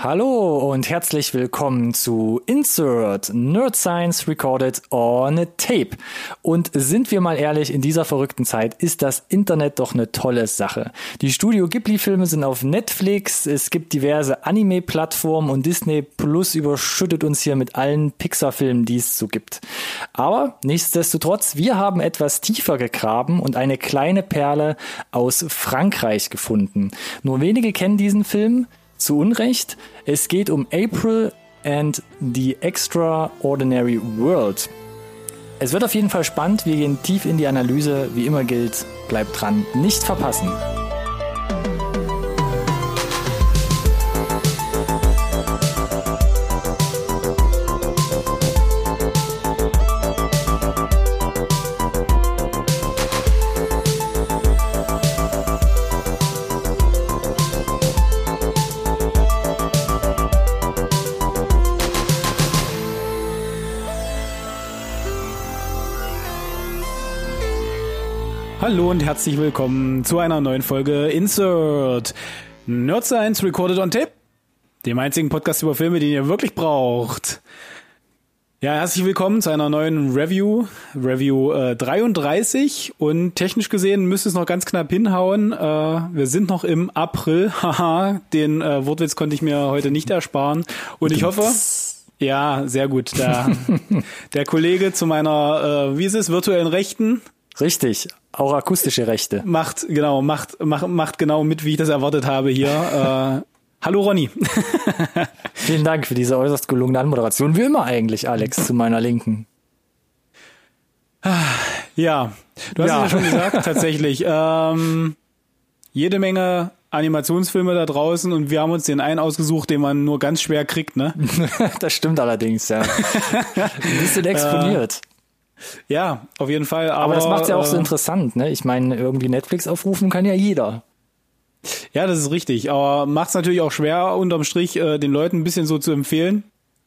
Hallo und herzlich willkommen zu Insert Nerd Science Recorded on a Tape. Und sind wir mal ehrlich, in dieser verrückten Zeit ist das Internet doch eine tolle Sache. Die Studio Ghibli Filme sind auf Netflix, es gibt diverse Anime Plattformen und Disney Plus überschüttet uns hier mit allen Pixar Filmen, die es so gibt. Aber nichtsdestotrotz, wir haben etwas tiefer gegraben und eine kleine Perle aus Frankreich gefunden. Nur wenige kennen diesen Film, zu Unrecht. Es geht um April and the Extraordinary World. Es wird auf jeden Fall spannend. Wir gehen tief in die Analyse. Wie immer gilt, bleibt dran, nicht verpassen. Hallo und herzlich willkommen zu einer neuen Folge Insert. Nerd Science Recorded on Tape, dem einzigen Podcast über Filme, den ihr wirklich braucht. Ja, herzlich willkommen zu einer neuen Review, Review äh, 33 und technisch gesehen müsste es noch ganz knapp hinhauen. Äh, wir sind noch im April, haha, den äh, Wortwitz konnte ich mir heute nicht ersparen. Und ich hoffe, ja, sehr gut, der, der Kollege zu meiner, äh, wie ist es, virtuellen Rechten, Richtig, auch akustische Rechte. Macht, genau, macht, macht, macht genau mit, wie ich das erwartet habe hier. äh, hallo Ronny. Vielen Dank für diese äußerst gelungene Anmoderation. Wie immer eigentlich, Alex, zu meiner Linken. Ja, du hast ja. es ja schon gesagt, tatsächlich. Ähm, jede Menge Animationsfilme da draußen und wir haben uns den einen ausgesucht, den man nur ganz schwer kriegt, ne? das stimmt allerdings, ja. Ein bisschen exponiert. Äh, ja, auf jeden Fall. Aber, aber das macht ja auch so äh, interessant, ne? Ich meine, irgendwie Netflix aufrufen kann ja jeder. Ja, das ist richtig. Aber macht es natürlich auch schwer, unterm Strich äh, den Leuten ein bisschen so zu empfehlen.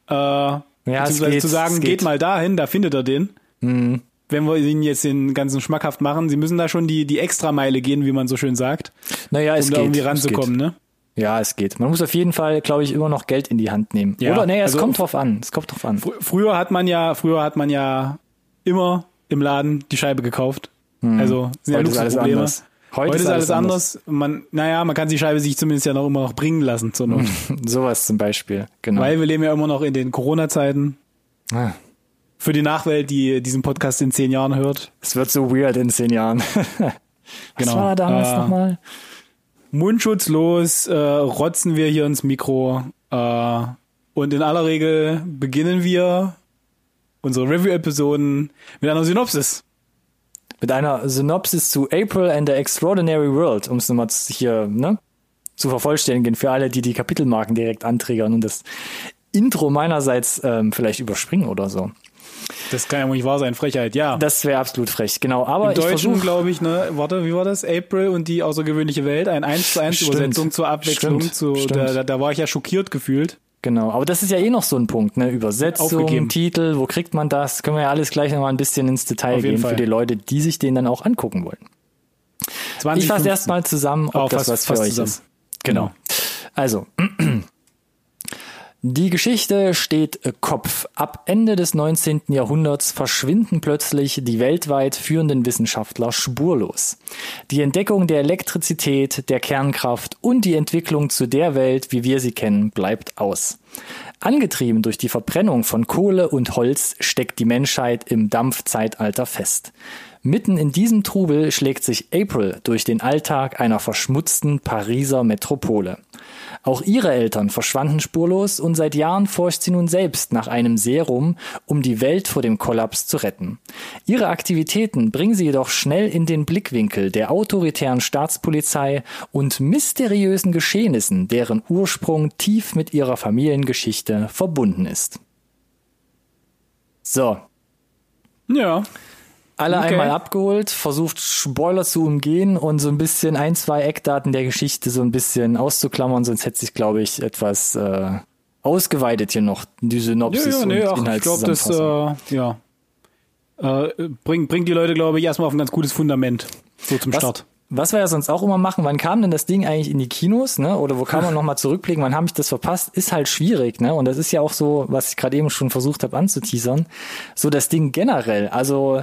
Äh, ja, beziehungsweise geht, zu sagen, geht. geht. mal dahin, da findet er den. Mhm. Wenn wir ihnen jetzt den ganzen schmackhaft machen, sie müssen da schon die, die Extrameile gehen, wie man so schön sagt. Naja, es um geht. da irgendwie ranzukommen, ne? Ja, es geht. Man muss auf jeden Fall, glaube ich, immer noch Geld in die Hand nehmen. Ja. Oder nee, es also, kommt drauf an. Es kommt drauf an. Fr früher hat man ja, früher hat man ja immer im Laden die Scheibe gekauft. Hm. Also sind ja Luxusprobleme. Heute, Heute ist alles, anders. anders. Man, naja, man kann die Scheibe sich zumindest ja noch immer noch bringen lassen zur Not. Sowas zum Beispiel, genau. Weil wir leben ja immer noch in den Corona-Zeiten. Ah. Für die Nachwelt, die diesen Podcast in zehn Jahren hört. Es wird so weird in zehn Jahren. Was genau. war damals äh, nochmal? Mundschutzlos äh, rotzen wir hier ins Mikro. Äh, und in aller Regel beginnen wir unsere Review-Episoden mit einer Synopsis. Mit einer Synopsis zu April and the Extraordinary World, um es nochmal hier ne, zu vervollständigen für alle, die die Kapitelmarken direkt anträgern und das Intro meinerseits ähm, vielleicht überspringen oder so. Das kann ja wohl nicht wahr sein, Frechheit, ja. Das wäre absolut frech, genau. Aber Im Deutschen, glaube ich, ne, warte, wie war das? April und die außergewöhnliche Welt, ein 1 zu 1 Übersetzung zur Abwechslung. Stimmt. Zu, Stimmt. Da, da war ich ja schockiert gefühlt. Genau, aber das ist ja eh noch so ein Punkt, ne? Übersetzung, Aufgegeben. Titel, wo kriegt man das? Können wir ja alles gleich nochmal ein bisschen ins Detail gehen Fall. für die Leute, die sich den dann auch angucken wollen. 20, ich fasse erstmal zusammen, ob oh, das fast, was für euch zusammen. ist. Genau. genau. Also, Die Geschichte steht Kopf. Ab Ende des 19. Jahrhunderts verschwinden plötzlich die weltweit führenden Wissenschaftler spurlos. Die Entdeckung der Elektrizität, der Kernkraft und die Entwicklung zu der Welt, wie wir sie kennen, bleibt aus. Angetrieben durch die Verbrennung von Kohle und Holz steckt die Menschheit im Dampfzeitalter fest. Mitten in diesem Trubel schlägt sich April durch den Alltag einer verschmutzten Pariser Metropole. Auch ihre Eltern verschwanden spurlos und seit Jahren forscht sie nun selbst nach einem Serum, um die Welt vor dem Kollaps zu retten. Ihre Aktivitäten bringen sie jedoch schnell in den Blickwinkel der autoritären Staatspolizei und mysteriösen Geschehnissen, deren Ursprung tief mit ihrer Familiengeschichte verbunden ist. So. Ja alle okay. einmal abgeholt, versucht Spoiler zu umgehen und so ein bisschen ein, zwei Eckdaten der Geschichte so ein bisschen auszuklammern, sonst hätte sich, glaube ich, etwas äh, ausgeweitet hier noch, die Synopsis ja, ja, nee, und ach, Ich glaube, das, äh, ja, äh, bringt, bringt die Leute, glaube ich, erstmal auf ein ganz gutes Fundament, so zum was, Start. was wir ja sonst auch immer machen, wann kam denn das Ding eigentlich in die Kinos, ne? Oder wo kann man nochmal zurückblicken, wann habe ich das verpasst? Ist halt schwierig, ne? Und das ist ja auch so, was ich gerade eben schon versucht habe anzuteasern. So das Ding generell. Also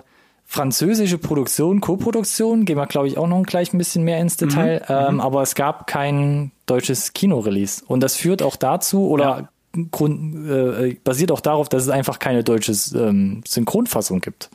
französische Produktion, Co-Produktion, gehen wir, glaube ich, auch noch gleich ein bisschen mehr ins Detail. Mhm. Ähm, mhm. aber es gab kein deutsches Kinorelease. Und das führt auch dazu, oder ja. Grund, äh, basiert auch darauf, dass es einfach keine deutsche ähm, Synchronfassung gibt.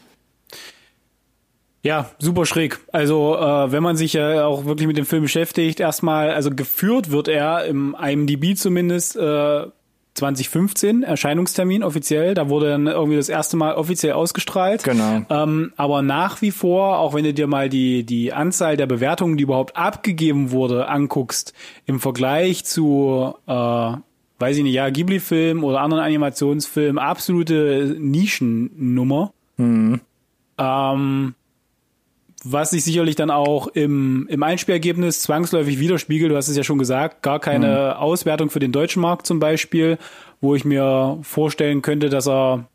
Ja, super schräg. Also äh, wenn man sich ja auch wirklich mit dem Film beschäftigt, erstmal, also geführt wird er im IMDb zumindest äh, 2015 Erscheinungstermin offiziell. Da wurde dann irgendwie das erste Mal offiziell ausgestrahlt. Genau. Ähm, aber nach wie vor, auch wenn du dir mal die die Anzahl der Bewertungen, die überhaupt abgegeben wurde, anguckst im Vergleich zu äh, weiß ich nicht, ja Ghibli-Film oder anderen Animationsfilmen, absolute Nischennummer. Mhm. Ähm, was sich sicherlich dann auch im, im Einspielergebnis zwangsläufig widerspiegelt. Du hast es ja schon gesagt, gar keine mhm. Auswertung für den deutschen Markt zum Beispiel, wo ich mir vorstellen könnte, dass er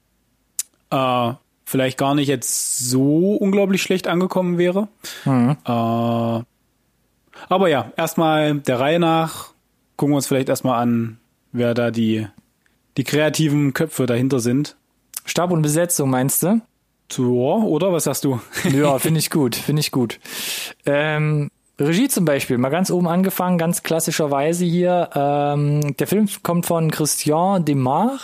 äh, vielleicht gar nicht jetzt so unglaublich schlecht angekommen wäre. Mhm. Äh, aber ja, erstmal der Reihe nach gucken wir uns vielleicht erstmal an, wer da die, die kreativen Köpfe dahinter sind. Stab und Besetzung meinst du? Tor, oder? Was sagst du? ja, finde ich gut, finde ich gut. Ähm, Regie zum Beispiel, mal ganz oben angefangen, ganz klassischerweise hier. Ähm, der Film kommt von Christian Demar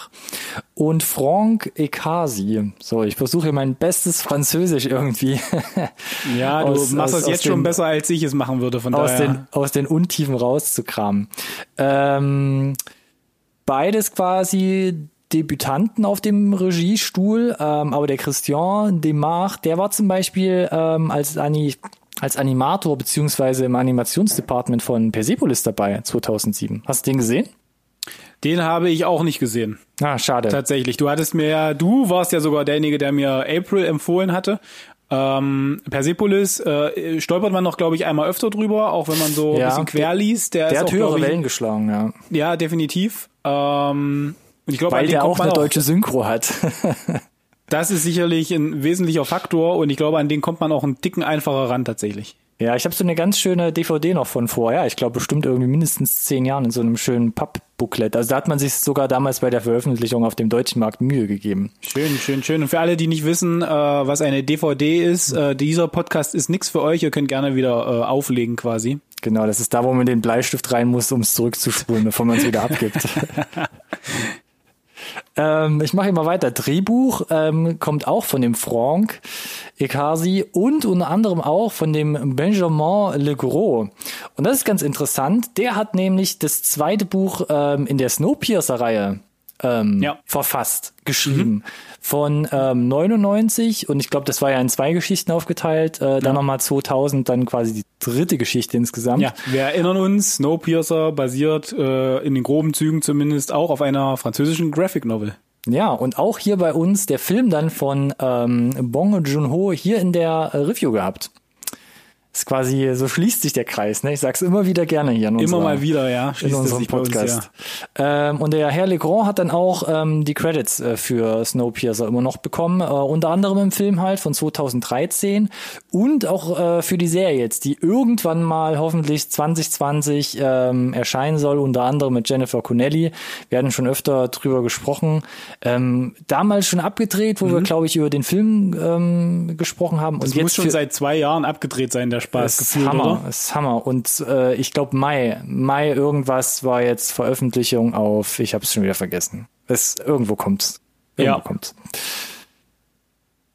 und Franck Ekasi. So, ich versuche hier mein bestes Französisch irgendwie. ja, du aus, machst das jetzt schon den, besser, als ich es machen würde, von aus daher. Den, aus den Untiefen rauszukramen. Ähm, beides quasi Debütanten auf dem Regiestuhl, ähm, aber der Christian Demar, der war zum Beispiel ähm, als, Ani als Animator beziehungsweise im Animationsdepartment von Persepolis dabei 2007. Hast du den gesehen? Den habe ich auch nicht gesehen. Ah, schade. Tatsächlich. Du hattest mir ja, du warst ja sogar derjenige, der mir April empfohlen hatte. Ähm, Persepolis äh, stolpert man noch, glaube ich, einmal öfter drüber, auch wenn man so ja, ein bisschen quer liest. Der, der hat auch, höhere ich, Wellen geschlagen, ja. Ja, definitiv. Ähm, und ich glaube, weil der auch eine deutsche Synchro hat. das ist sicherlich ein wesentlicher Faktor und ich glaube, an den kommt man auch einen dicken einfacher ran tatsächlich. Ja, ich habe so eine ganz schöne DVD noch von vorher. Ich glaube bestimmt irgendwie mindestens zehn Jahren in so einem schönen Pappbooklet. Also da hat man sich sogar damals bei der Veröffentlichung auf dem deutschen Markt Mühe gegeben. Schön, schön, schön. Und für alle, die nicht wissen, äh, was eine DVD ist, äh, dieser Podcast ist nichts für euch. Ihr könnt gerne wieder äh, auflegen quasi. Genau, das ist da, wo man den Bleistift rein muss, um es zurückzuspulen, bevor man es wieder abgibt. Ähm, ich mache immer weiter. Drehbuch ähm, kommt auch von dem Franck Ekasi und unter anderem auch von dem Benjamin Legros. Und das ist ganz interessant. Der hat nämlich das zweite Buch ähm, in der Snowpiercer-Reihe ähm, ja. verfasst, geschrieben. Mhm. Von ähm, 99 und ich glaube, das war ja in zwei Geschichten aufgeteilt, äh, dann ja. nochmal 2000, dann quasi die dritte Geschichte insgesamt. Ja, wir erinnern uns, Snowpiercer basiert äh, in den groben Zügen zumindest auch auf einer französischen Graphic Novel. Ja, und auch hier bei uns der Film dann von ähm, Bong Joon-ho hier in der äh, Review gehabt ist quasi, so schließt sich der Kreis, ne? Ich sag's immer wieder gerne hier in unserer, Immer mal wieder, ja. Schließt in unserem Podcast. Uns, ja. ähm, und der Herr Legrand hat dann auch ähm, die Credits äh, für Snowpiercer immer noch bekommen, äh, unter anderem im Film halt von 2013 und auch äh, für die Serie jetzt, die irgendwann mal hoffentlich 2020 ähm, erscheinen soll, unter anderem mit Jennifer Connelly. Wir hatten schon öfter drüber gesprochen. Ähm, damals schon abgedreht, wo mhm. wir, glaube ich, über den Film ähm, gesprochen haben. Das und muss jetzt schon seit zwei Jahren abgedreht sein, der Spaß ist gefühlt, Hammer, oder? Ist Hammer. Und äh, ich glaube Mai, Mai irgendwas war jetzt Veröffentlichung auf, ich habe es schon wieder vergessen. Es irgendwo kommt's. Irgendwo ja. kommt's.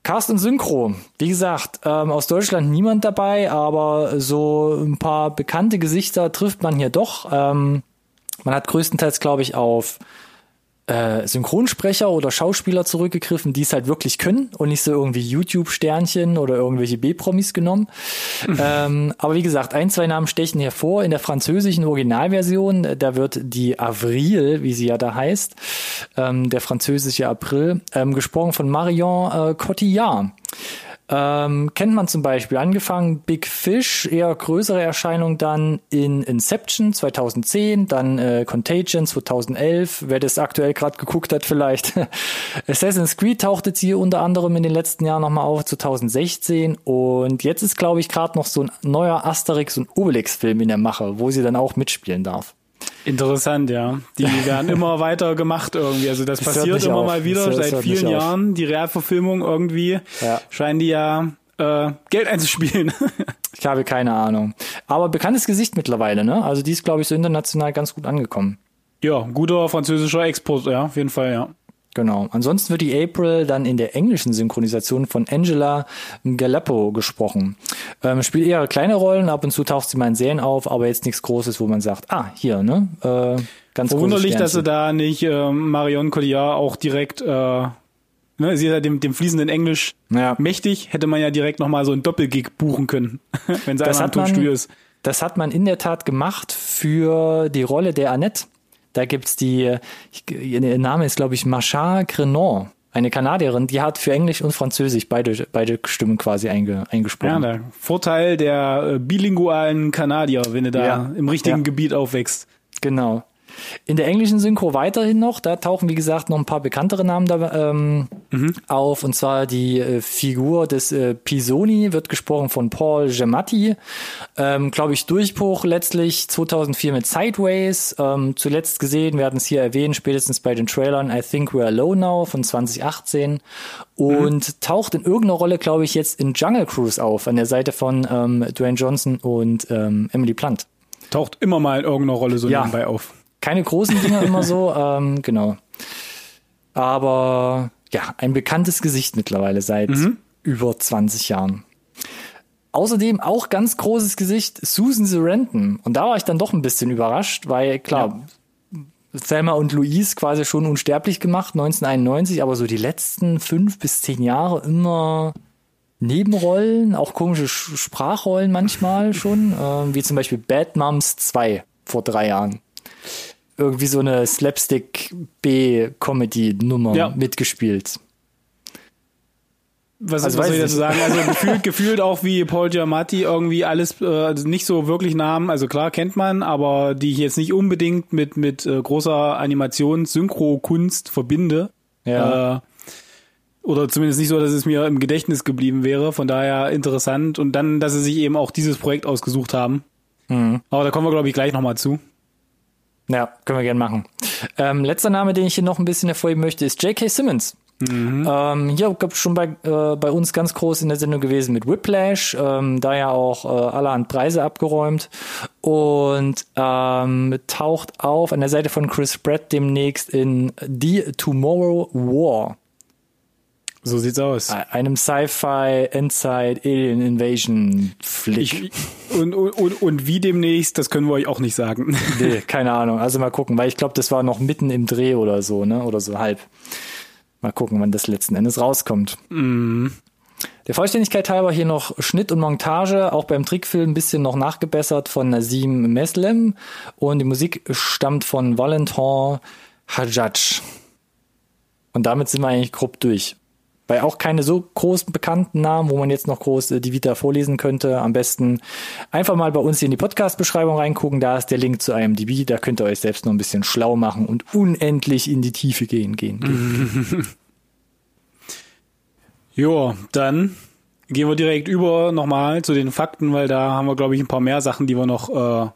Cast und Synchro. Wie gesagt, ähm, aus Deutschland niemand dabei, aber so ein paar bekannte Gesichter trifft man hier doch. Ähm, man hat größtenteils, glaube ich, auf äh, Synchronsprecher oder Schauspieler zurückgegriffen, die es halt wirklich können und nicht so irgendwie YouTube-Sternchen oder irgendwelche B-Promis genommen. ähm, aber wie gesagt, ein, zwei Namen stechen hervor. In der französischen Originalversion, äh, da wird die Avril, wie sie ja da heißt, ähm, der französische April, ähm, gesprochen von Marion äh, Cotillard. Ähm, kennt man zum Beispiel angefangen Big Fish, eher größere Erscheinung dann in Inception 2010, dann äh, Contagion 2011, wer das aktuell gerade geguckt hat vielleicht. Assassin's Creed taucht jetzt hier unter anderem in den letzten Jahren nochmal auf, 2016 und jetzt ist glaube ich gerade noch so ein neuer Asterix und Obelix Film in der Mache, wo sie dann auch mitspielen darf. Interessant, ja. Die werden immer weiter gemacht irgendwie. Also das, das passiert immer auf. mal wieder das, seit vielen Jahren. Die Realverfilmung irgendwie ja. scheinen die ja äh, Geld einzuspielen. ich habe keine Ahnung. Aber bekanntes Gesicht mittlerweile, ne? Also die ist, glaube ich, so international ganz gut angekommen. Ja, guter französischer Export, ja, auf jeden Fall, ja. Genau. Ansonsten wird die April dann in der englischen Synchronisation von Angela Galappo gesprochen. Ähm, spielt eher kleine Rollen, ab und zu taucht sie mal in Serien auf, aber jetzt nichts Großes, wo man sagt, ah, hier, ne? Äh, ganz Verwunderlich, dass sie da nicht äh, Marion Colliard auch direkt, äh, ne, sie ist ja dem, dem fließenden Englisch ja. mächtig, hätte man ja direkt nochmal so ein Doppelgig buchen können, wenn sie einmal am Tonstudio ist. Das hat man in der Tat gemacht für die Rolle der Annette da gibt's die, ihr Name ist, glaube ich, Machar Grenon. Eine Kanadierin, die hat für Englisch und Französisch beide, beide Stimmen quasi einge, eingesprochen. Ja, der Vorteil der äh, bilingualen Kanadier, wenn du da ja, im richtigen ja. Gebiet aufwächst. Genau. In der englischen Synchro weiterhin noch, da tauchen wie gesagt noch ein paar bekanntere Namen da ähm, mhm. auf und zwar die äh, Figur des äh, Pisoni wird gesprochen von Paul Giamatti, ähm, glaube ich Durchbruch letztlich 2004 mit Sideways, ähm, zuletzt gesehen, wir hatten es hier erwähnt, spätestens bei den Trailern I Think We're Alone Now von 2018 und mhm. taucht in irgendeiner Rolle, glaube ich, jetzt in Jungle Cruise auf, an der Seite von ähm, Dwayne Johnson und ähm, Emily Plant. Taucht immer mal in irgendeiner Rolle so ja. nebenbei auf. Keine großen Dinger immer so, ähm, genau. Aber ja, ein bekanntes Gesicht mittlerweile seit mhm. über 20 Jahren. Außerdem auch ganz großes Gesicht Susan Sarandon. Und da war ich dann doch ein bisschen überrascht, weil klar, ja. Thelma und Louise quasi schon unsterblich gemacht, 1991, aber so die letzten fünf bis zehn Jahre immer Nebenrollen, auch komische Sprachrollen manchmal schon, äh, wie zum Beispiel Bad Moms 2 vor drei Jahren irgendwie so eine Slapstick-B-Comedy-Nummer ja. mitgespielt. Was, also was soll ich dazu sagen? Also gefühlt, gefühlt auch wie Paul Giamatti irgendwie alles äh, nicht so wirklich Namen, also klar kennt man, aber die ich jetzt nicht unbedingt mit mit äh, großer Animations Synchro-Kunst verbinde. Ja. Äh, oder zumindest nicht so, dass es mir im Gedächtnis geblieben wäre. Von daher interessant und dann, dass sie sich eben auch dieses Projekt ausgesucht haben. Mhm. Aber da kommen wir glaube ich gleich nochmal zu. Ja, können wir gerne machen. Ähm, letzter Name, den ich hier noch ein bisschen hervorheben möchte, ist J.K. Simmons. Mhm. Ähm, hier gab schon bei, äh, bei uns ganz groß in der Sendung gewesen mit Whiplash, ähm, da ja auch äh, allerhand Preise abgeräumt und ähm, taucht auf an der Seite von Chris Pratt demnächst in The Tomorrow War. So sieht's aus. Einem Sci-Fi Endzeit Alien Invasion Flick. Ich, und, und, und wie demnächst, das können wir euch auch nicht sagen. Nee, keine Ahnung. Also mal gucken, weil ich glaube, das war noch mitten im Dreh oder so, ne? Oder so halb. Mal gucken, wann das letzten Endes rauskommt. Mm. Der Vollständigkeit halber hier noch Schnitt und Montage, auch beim Trickfilm ein bisschen noch nachgebessert von Nazim Meslem und die Musik stammt von Valentin Hajjaj. Und damit sind wir eigentlich grob durch. Weil auch keine so großen bekannten Namen, wo man jetzt noch groß äh, die Vita vorlesen könnte. Am besten einfach mal bei uns hier in die Podcast-Beschreibung reingucken. Da ist der Link zu IMDb. Da könnt ihr euch selbst noch ein bisschen schlau machen und unendlich in die Tiefe gehen. gehen, gehen. jo, dann gehen wir direkt über nochmal zu den Fakten, weil da haben wir, glaube ich, ein paar mehr Sachen, die wir noch äh,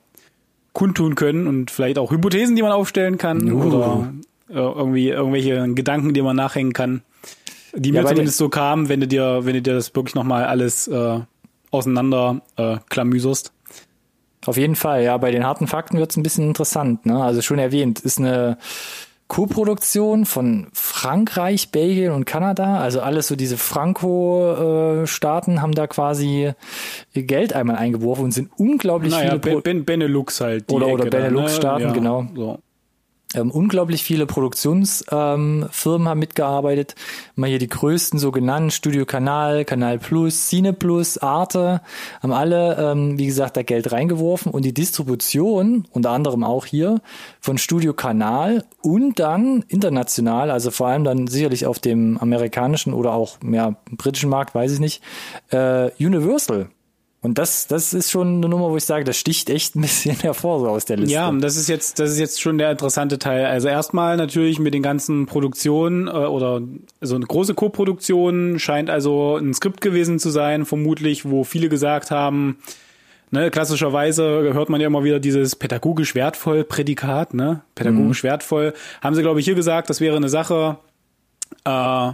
kundtun können und vielleicht auch Hypothesen, die man aufstellen kann uh. oder äh, irgendwie irgendwelche Gedanken, die man nachhängen kann die mir ja, zumindest so kamen, wenn du dir, wenn du dir das wirklich nochmal alles äh, auseinander äh, klamüserst. Auf jeden Fall, ja. Bei den harten Fakten wird es ein bisschen interessant. Ne? Also schon erwähnt, ist eine Co-Produktion von Frankreich, Belgien und Kanada. Also alles so diese Franco-Staaten haben da quasi Geld einmal eingeworfen und sind unglaublich naja, viele. Ben, ben Benelux halt. oder oder Benelux-Staaten, ne? ja, genau. So. Ähm, unglaublich viele Produktionsfirmen ähm, haben mitgearbeitet. Mal hier die größten so genannt, Studio Kanal, Kanal Plus, Cine Plus, Arte, haben alle, ähm, wie gesagt, da Geld reingeworfen und die Distribution, unter anderem auch hier, von Studio Kanal und dann international, also vor allem dann sicherlich auf dem amerikanischen oder auch mehr britischen Markt, weiß ich nicht, äh, Universal und das, das ist schon eine Nummer, wo ich sage, das sticht echt ein bisschen hervor so aus der Liste. Ja, das ist jetzt, das ist jetzt schon der interessante Teil. Also erstmal natürlich mit den ganzen Produktionen äh, oder so eine große Co-Produktion scheint also ein Skript gewesen zu sein, vermutlich, wo viele gesagt haben, ne, klassischerweise hört man ja immer wieder dieses pädagogisch wertvoll Prädikat, ne, pädagogisch mhm. wertvoll. Haben sie, glaube ich, hier gesagt, das wäre eine Sache, äh,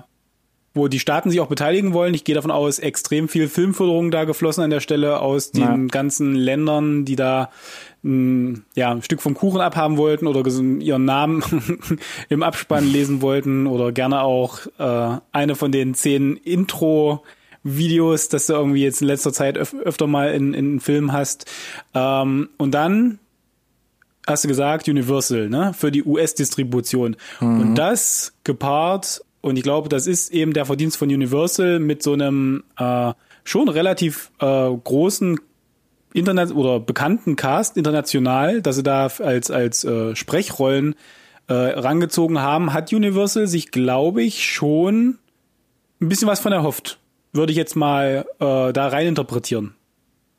wo die Staaten sich auch beteiligen wollen. Ich gehe davon aus, extrem viel Filmförderung da geflossen an der Stelle aus den ja. ganzen Ländern, die da ein, ja, ein Stück vom Kuchen abhaben wollten oder ihren Namen im Abspann lesen wollten oder gerne auch äh, eine von den zehn Intro Videos, dass du irgendwie jetzt in letzter Zeit öf öfter mal in, in Film hast. Ähm, und dann hast du gesagt, Universal, ne, für die US-Distribution. Mhm. Und das gepaart und ich glaube, das ist eben der Verdienst von Universal mit so einem äh, schon relativ äh, großen Internet oder bekannten Cast international, dass sie da als als äh, Sprechrollen äh, rangezogen haben, hat Universal sich, glaube ich, schon ein bisschen was von erhofft. Würde ich jetzt mal äh, da rein interpretieren.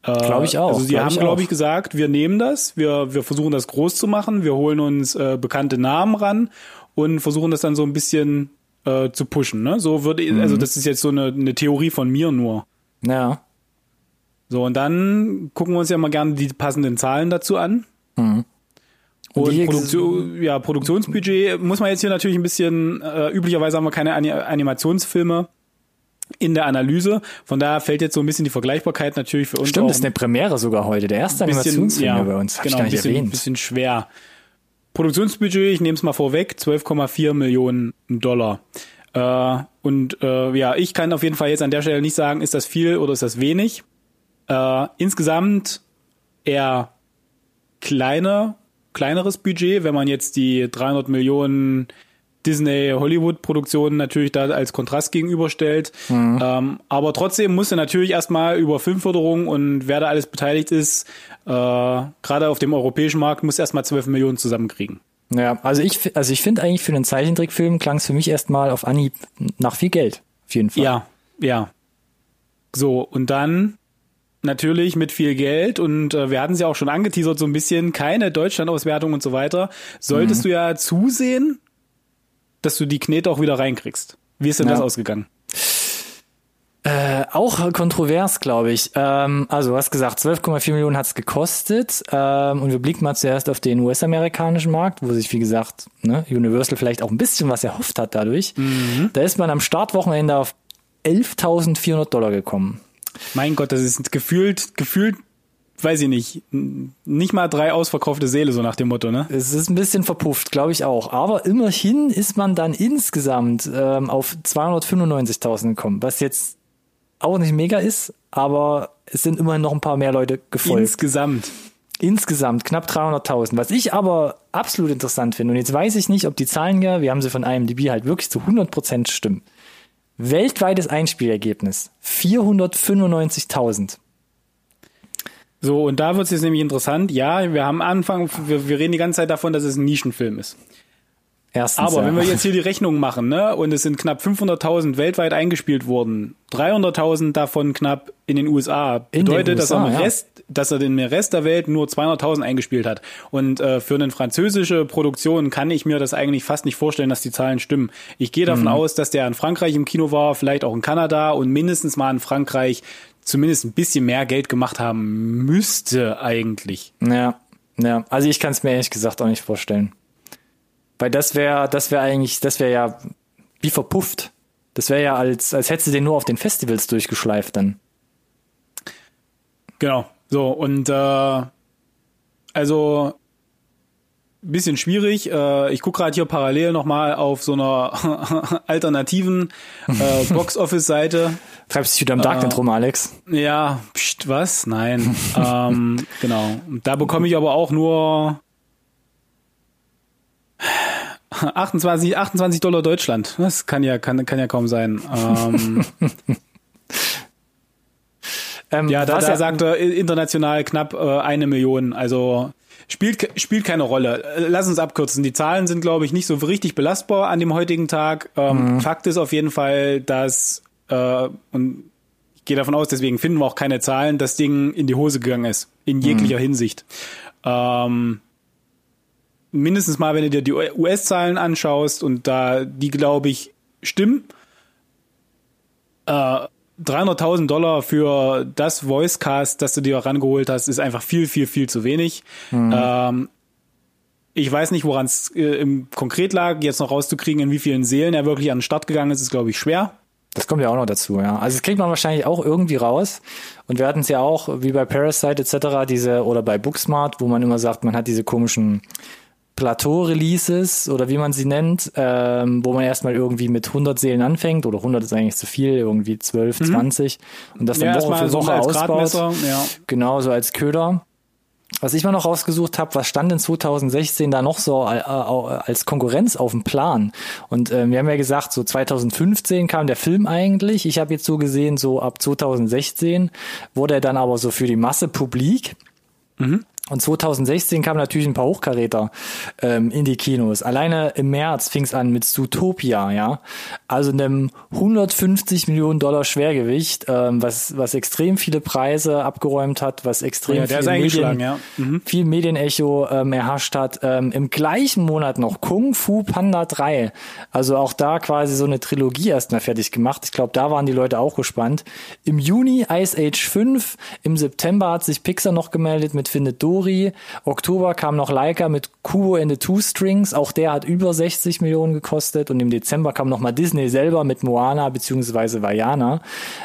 Äh, glaube ich auch. Also sie glaub haben, glaube ich, gesagt, wir nehmen das, wir, wir versuchen das groß zu machen, wir holen uns äh, bekannte Namen ran und versuchen das dann so ein bisschen äh, zu pushen. Ne? So würde, mhm. also das ist jetzt so eine, eine Theorie von mir nur. Ja. So, und dann gucken wir uns ja mal gerne die passenden Zahlen dazu an. Mhm. Und, und Produktion, ja, Produktionsbudget muss man jetzt hier natürlich ein bisschen, äh, üblicherweise haben wir keine Animationsfilme in der Analyse. Von daher fällt jetzt so ein bisschen die Vergleichbarkeit natürlich für uns. Stimmt, das ist eine Premiere sogar heute, der erste bisschen, Animationsfilm ja, bei uns. Hab genau, ich gar nicht ein bisschen, erwähnt. bisschen schwer. Produktionsbudget, ich nehme es mal vorweg, 12,4 Millionen Dollar. Äh, und äh, ja, ich kann auf jeden Fall jetzt an der Stelle nicht sagen, ist das viel oder ist das wenig. Äh, insgesamt eher kleine, kleineres Budget, wenn man jetzt die 300 Millionen Disney-Hollywood-Produktionen natürlich da als Kontrast gegenüberstellt. Mhm. Ähm, aber trotzdem musste natürlich erstmal über Filmförderung und wer da alles beteiligt ist, äh, gerade auf dem europäischen Markt, muss erstmal 12 Millionen zusammenkriegen. Ja, also ich, also ich finde eigentlich für einen Zeichentrickfilm klang es für mich erstmal auf Anhieb nach viel Geld. Auf jeden Fall. Ja, ja. So, und dann natürlich mit viel Geld und äh, wir hatten es ja auch schon angeteasert so ein bisschen, keine Deutschlandauswertung und so weiter. Solltest mhm. du ja zusehen, dass du die Knete auch wieder reinkriegst. Wie ist denn ja. das ausgegangen? Äh, auch kontrovers, glaube ich. Ähm, also du hast gesagt, 12,4 Millionen hat's gekostet. Ähm, und wir blicken mal zuerst auf den US-amerikanischen Markt, wo sich, wie gesagt, ne, Universal vielleicht auch ein bisschen was erhofft hat dadurch. Mhm. Da ist man am Startwochenende auf 11.400 Dollar gekommen. Mein Gott, das ist gefühlt, gefühlt weiß ich nicht, nicht mal drei ausverkaufte Seele, so nach dem Motto, ne? Es ist ein bisschen verpufft, glaube ich auch. Aber immerhin ist man dann insgesamt ähm, auf 295.000 gekommen, was jetzt auch nicht mega ist, aber es sind immerhin noch ein paar mehr Leute gefolgt. Insgesamt. Insgesamt knapp 300.000. Was ich aber absolut interessant finde, und jetzt weiß ich nicht, ob die Zahlen ja, wir haben sie von IMDb halt wirklich zu 100% stimmen. Weltweites Einspielergebnis 495.000. So, und da wird es jetzt nämlich interessant. Ja, wir haben Anfang, wir, wir reden die ganze Zeit davon, dass es ein Nischenfilm ist. Erstens, Aber ja. wenn wir jetzt hier die Rechnung machen, ne, und es sind knapp 500.000 weltweit eingespielt worden, 300.000 davon knapp in den USA, in bedeutet, USA, dass er ja. Rest, dass er den Rest der Welt nur 200.000 eingespielt hat. Und äh, für eine französische Produktion kann ich mir das eigentlich fast nicht vorstellen, dass die Zahlen stimmen. Ich gehe davon mhm. aus, dass der in Frankreich im Kino war, vielleicht auch in Kanada und mindestens mal in Frankreich zumindest ein bisschen mehr Geld gemacht haben müsste eigentlich. Ja, ja. Also ich kann es mir ehrlich gesagt auch nicht vorstellen. Weil das wäre, das wäre eigentlich, das wäre ja wie verpufft. Das wäre ja als, als hättest du den nur auf den Festivals durchgeschleift dann. Genau. So, und äh, also bisschen schwierig. Äh, ich gucke gerade hier parallel nochmal auf so einer alternativen äh, Box-Office-Seite. Treibst dich wieder im Darknet äh, rum, Alex? Ja, pst, was? Nein. ähm, genau. Da bekomme ich aber auch nur 28, 28 Dollar Deutschland. Das kann ja, kann, kann ja kaum sein. Ähm, ähm, ja, da, da sagte international knapp äh, eine Million. Also spielt spielt keine Rolle. Lass uns abkürzen. Die Zahlen sind, glaube ich, nicht so richtig belastbar an dem heutigen Tag. Ähm, mhm. Fakt ist auf jeden Fall, dass äh, und ich gehe davon aus, deswegen finden wir auch keine Zahlen, das Ding in die Hose gegangen ist in jeglicher mhm. Hinsicht. Ähm, mindestens mal, wenn du dir die US-Zahlen anschaust und da die, glaube ich, stimmen. Äh, 300.000 Dollar für das Voicecast, das du dir rangeholt hast, ist einfach viel, viel, viel zu wenig. Mhm. Ähm, ich weiß nicht, woran es äh, im konkret lag, jetzt noch rauszukriegen, in wie vielen Seelen er wirklich an den Start gegangen ist, ist, glaube ich, schwer. Das kommt ja auch noch dazu, ja. Also das kriegt man wahrscheinlich auch irgendwie raus. Und wir hatten es ja auch, wie bei Parasite etc., diese, oder bei Booksmart, wo man immer sagt, man hat diese komischen Plateau-Releases oder wie man sie nennt, ähm, wo man erstmal irgendwie mit 100 Seelen anfängt oder 100 ist eigentlich zu viel, irgendwie 12, mhm. 20 und das dann ja, Woche für Woche so ausbaut. Ja. Genau, so als Köder. Was ich mal noch rausgesucht habe, was stand in 2016 da noch so äh, als Konkurrenz auf dem Plan? Und äh, wir haben ja gesagt, so 2015 kam der Film eigentlich. Ich habe jetzt so gesehen, so ab 2016 wurde er dann aber so für die Masse publik. Mhm. Und 2016 kamen natürlich ein paar Hochkaräter ähm, in die Kinos. Alleine im März fing es an mit Zootopia, ja. Also einem 150 Millionen Dollar Schwergewicht, ähm, was, was extrem viele Preise abgeräumt hat, was extrem ja, viel, Medien, ja. mhm. viel Medienecho ähm, erhascht hat. Ähm, Im gleichen Monat noch Kung Fu Panda 3. Also auch da quasi so eine Trilogie erstmal fertig gemacht. Ich glaube, da waren die Leute auch gespannt. Im Juni Ice Age 5. Im September hat sich Pixar noch gemeldet mit Findet Dory. Story. Oktober kam noch Leica mit Kubo and the Two Strings. Auch der hat über 60 Millionen gekostet. Und im Dezember kam nochmal Disney selber mit Moana bzw. Vajana.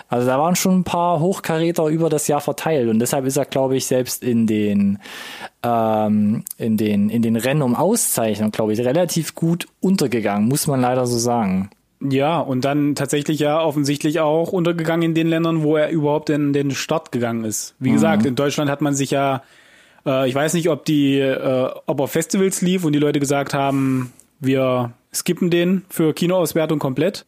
Also da waren schon ein paar Hochkaräter über das Jahr verteilt. Und deshalb ist er, glaube ich, selbst in den, ähm, in den, in den Rennen um Auszeichnung, glaube ich, relativ gut untergegangen, muss man leider so sagen. Ja, und dann tatsächlich ja offensichtlich auch untergegangen in den Ländern, wo er überhaupt in den Start gegangen ist. Wie mhm. gesagt, in Deutschland hat man sich ja äh, ich weiß nicht, ob die, äh, ob auf Festivals lief und die Leute gesagt haben, wir skippen den für Kinoauswertung komplett.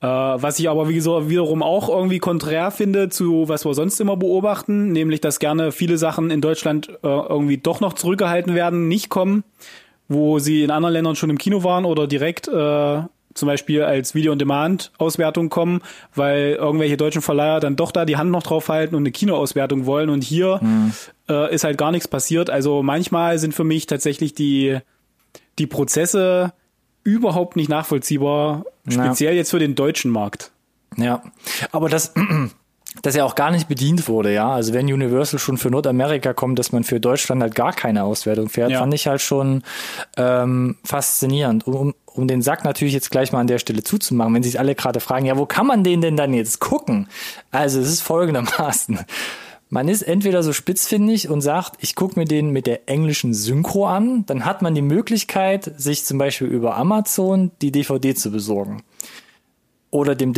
Äh, was ich aber wie so, wiederum auch irgendwie konträr finde zu was wir sonst immer beobachten, nämlich dass gerne viele Sachen in Deutschland äh, irgendwie doch noch zurückgehalten werden, nicht kommen, wo sie in anderen Ländern schon im Kino waren oder direkt äh, zum Beispiel als Video-on-Demand-Auswertung kommen, weil irgendwelche deutschen Verleiher dann doch da die Hand noch drauf halten und eine Kinoauswertung wollen und hier mhm. äh, ist halt gar nichts passiert. Also manchmal sind für mich tatsächlich die, die Prozesse überhaupt nicht nachvollziehbar, speziell ja. jetzt für den deutschen Markt. Ja, aber das, dass er auch gar nicht bedient wurde, ja. Also wenn Universal schon für Nordamerika kommt, dass man für Deutschland halt gar keine Auswertung fährt, ja. fand ich halt schon ähm, faszinierend. Um, um den Sack natürlich jetzt gleich mal an der Stelle zuzumachen, wenn sich alle gerade fragen, ja, wo kann man den denn dann jetzt gucken? Also es ist folgendermaßen. Man ist entweder so spitzfindig und sagt, ich gucke mir den mit der englischen Synchro an, dann hat man die Möglichkeit, sich zum Beispiel über Amazon die DVD zu besorgen. Oder dem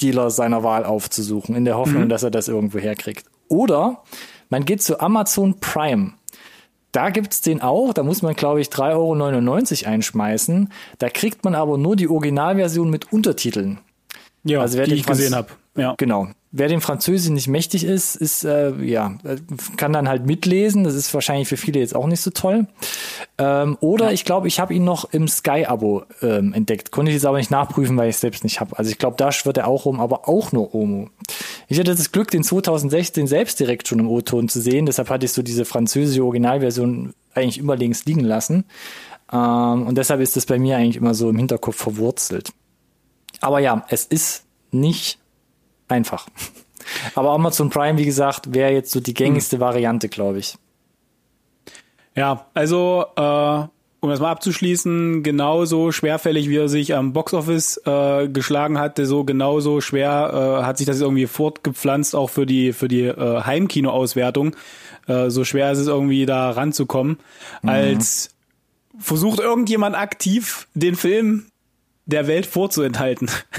DVD-Dealer seiner Wahl aufzusuchen, in der Hoffnung, mhm. dass er das irgendwo herkriegt. Oder man geht zu Amazon Prime. Da gibt's den auch, da muss man, glaube ich, 3,99 Euro einschmeißen. Da kriegt man aber nur die Originalversion mit Untertiteln. Ja, also wer die ich gesehen habe. Ja. Genau. Wer dem Französischen nicht mächtig ist, ist äh, ja kann dann halt mitlesen. Das ist wahrscheinlich für viele jetzt auch nicht so toll. Ähm, oder ja. ich glaube, ich habe ihn noch im Sky-Abo ähm, entdeckt. Konnte ich jetzt aber nicht nachprüfen, weil ich es selbst nicht habe. Also ich glaube, da schwirrt er auch rum, aber auch nur Omo. Ich hatte das Glück, den 2016 selbst direkt schon im O-Ton zu sehen. Deshalb hatte ich so diese französische Originalversion eigentlich immer links liegen lassen. Ähm, und deshalb ist das bei mir eigentlich immer so im Hinterkopf verwurzelt. Aber ja, es ist nicht einfach. Aber Amazon Prime, wie gesagt, wäre jetzt so die gängigste hm. Variante, glaube ich. Ja, also äh, um das mal abzuschließen, genauso schwerfällig, wie er sich am Boxoffice äh, geschlagen hatte, so genauso schwer äh, hat sich das irgendwie fortgepflanzt, auch für die für die äh, Heimkino-Auswertung. Äh, so schwer ist es irgendwie da ranzukommen, mhm. als versucht irgendjemand aktiv den Film der Welt vorzuenthalten.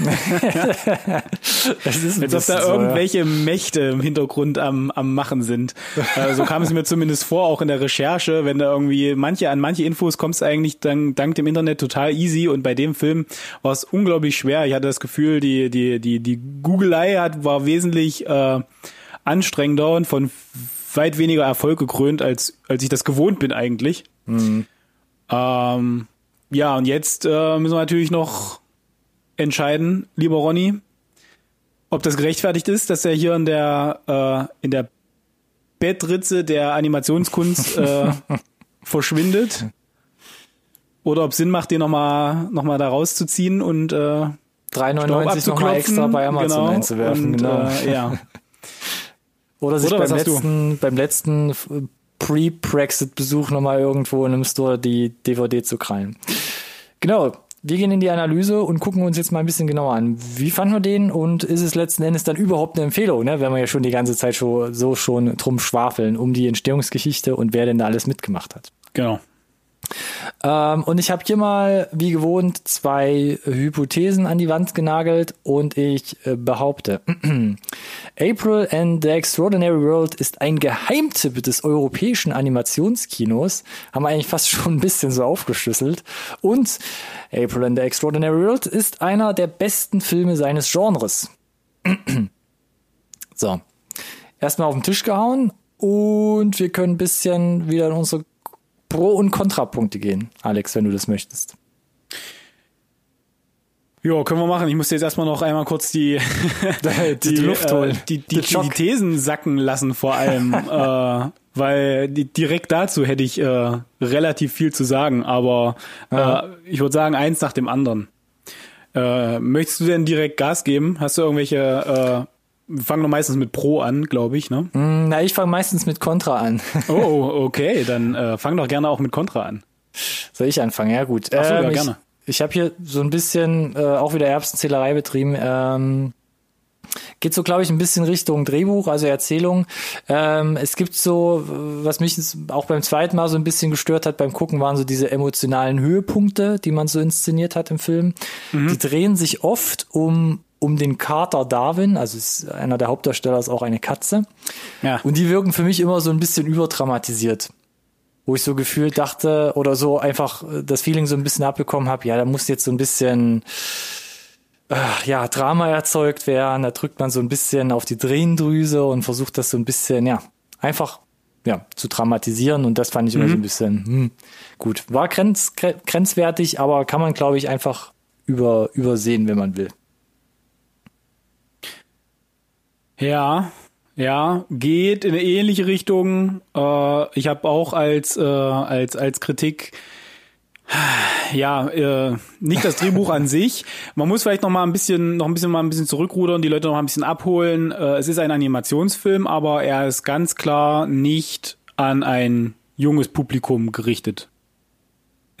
das ist Als ob da so, irgendwelche Mächte im Hintergrund am, am Machen sind. Äh, so kam es mir zumindest vor, auch in der Recherche, wenn da irgendwie manche, an manche Infos kommst eigentlich dann, dank dem Internet total easy und bei dem Film war es unglaublich schwer. Ich hatte das Gefühl, die, die, die, die Googelei hat, war wesentlich äh, anstrengender und von weit weniger Erfolg gekrönt, als, als ich das gewohnt bin eigentlich. Mhm. Ähm, ja, und jetzt äh, müssen wir natürlich noch entscheiden, lieber Ronny, ob das gerechtfertigt ist, dass er hier in der äh, in der Bettritze der Animationskunst äh, verschwindet. Oder ob es Sinn macht, den nochmal noch mal da rauszuziehen und äh, 3,99 nochmal extra bei Amazon genau, einzuwerfen. Und, genau. Äh, ja. Oder sich Oder beim, letzten, beim letzten Pre-Brexit-Besuch nochmal irgendwo in einem Store die DVD zu krallen. Genau. Wir gehen in die Analyse und gucken uns jetzt mal ein bisschen genauer an. Wie fanden wir den und ist es letzten Endes dann überhaupt eine Empfehlung, ne? wenn wir ja schon die ganze Zeit schon, so schon drum schwafeln, um die Entstehungsgeschichte und wer denn da alles mitgemacht hat. Genau. Ähm, und ich habe hier mal, wie gewohnt, zwei Hypothesen an die Wand genagelt und ich äh, behaupte, April and the Extraordinary World ist ein Geheimtipp des europäischen Animationskinos. Haben wir eigentlich fast schon ein bisschen so aufgeschlüsselt. Und April and the Extraordinary World ist einer der besten Filme seines Genres. so. Erstmal auf den Tisch gehauen und wir können ein bisschen wieder in unsere Pro- und Kontrapunkte gehen, Alex, wenn du das möchtest. Jo, können wir machen. Ich muss jetzt erstmal noch einmal kurz die, die, Luft holen. Äh, die, die, die. Thesen sacken lassen vor allem. äh, weil die, direkt dazu hätte ich äh, relativ viel zu sagen, aber Ja. äh, ich würde sagen, eins nach dem anderen. Äh, möchtest du denn direkt Gas geben? Hast du irgendwelche, äh, wir fangen doch meistens mit Pro an, glaube ich, ne? Hm, Na, ich fange meistens mit Contra an. Oh, okay, dann äh, fang doch gerne auch mit Contra an. Soll ich anfangen? Ja, gut. Ach so, ja, ich, gerne. Ich habe hier so ein bisschen äh, auch wieder Erbsenzählerei betrieben. Ähm, geht so, glaube ich, ein bisschen Richtung Drehbuch, also Erzählung. Ähm, es gibt so, was mich auch beim zweiten Mal so ein bisschen gestört hat beim Gucken, waren so diese emotionalen Höhepunkte, die man so inszeniert hat im Film. Mhm. Die drehen sich oft um um den Kater Darwin, also ist einer der Hauptdarsteller ist auch eine Katze. Ja. Und die wirken für mich immer so ein bisschen überdramatisiert. Wo ich so gefühlt dachte, oder so einfach äh, das Feeling so ein bisschen abbekommen habe, ja, da muss jetzt so ein bisschen äh, ja, Drama erzeugt werden, da drückt man so ein bisschen auf die Tränendrüse und versucht das so ein bisschen, ja, einfach ja, zu dramatisieren und das fand ich immer so ein bisschen hm, gut. War grenz, gre- grenzwertig, aber kann man, glaube ich, einfach über, übersehen, wenn man will. Ja, ja, geht in eine ähnliche Richtung. Äh, ich habe auch als äh, als als Kritik ja äh, nicht das Drehbuch an sich. Man muss vielleicht noch mal ein bisschen noch ein bisschen mal ein bisschen zurückrudern, die Leute noch mal ein bisschen abholen. Äh, es ist ein Animationsfilm, aber er ist ganz klar nicht an ein junges Publikum gerichtet.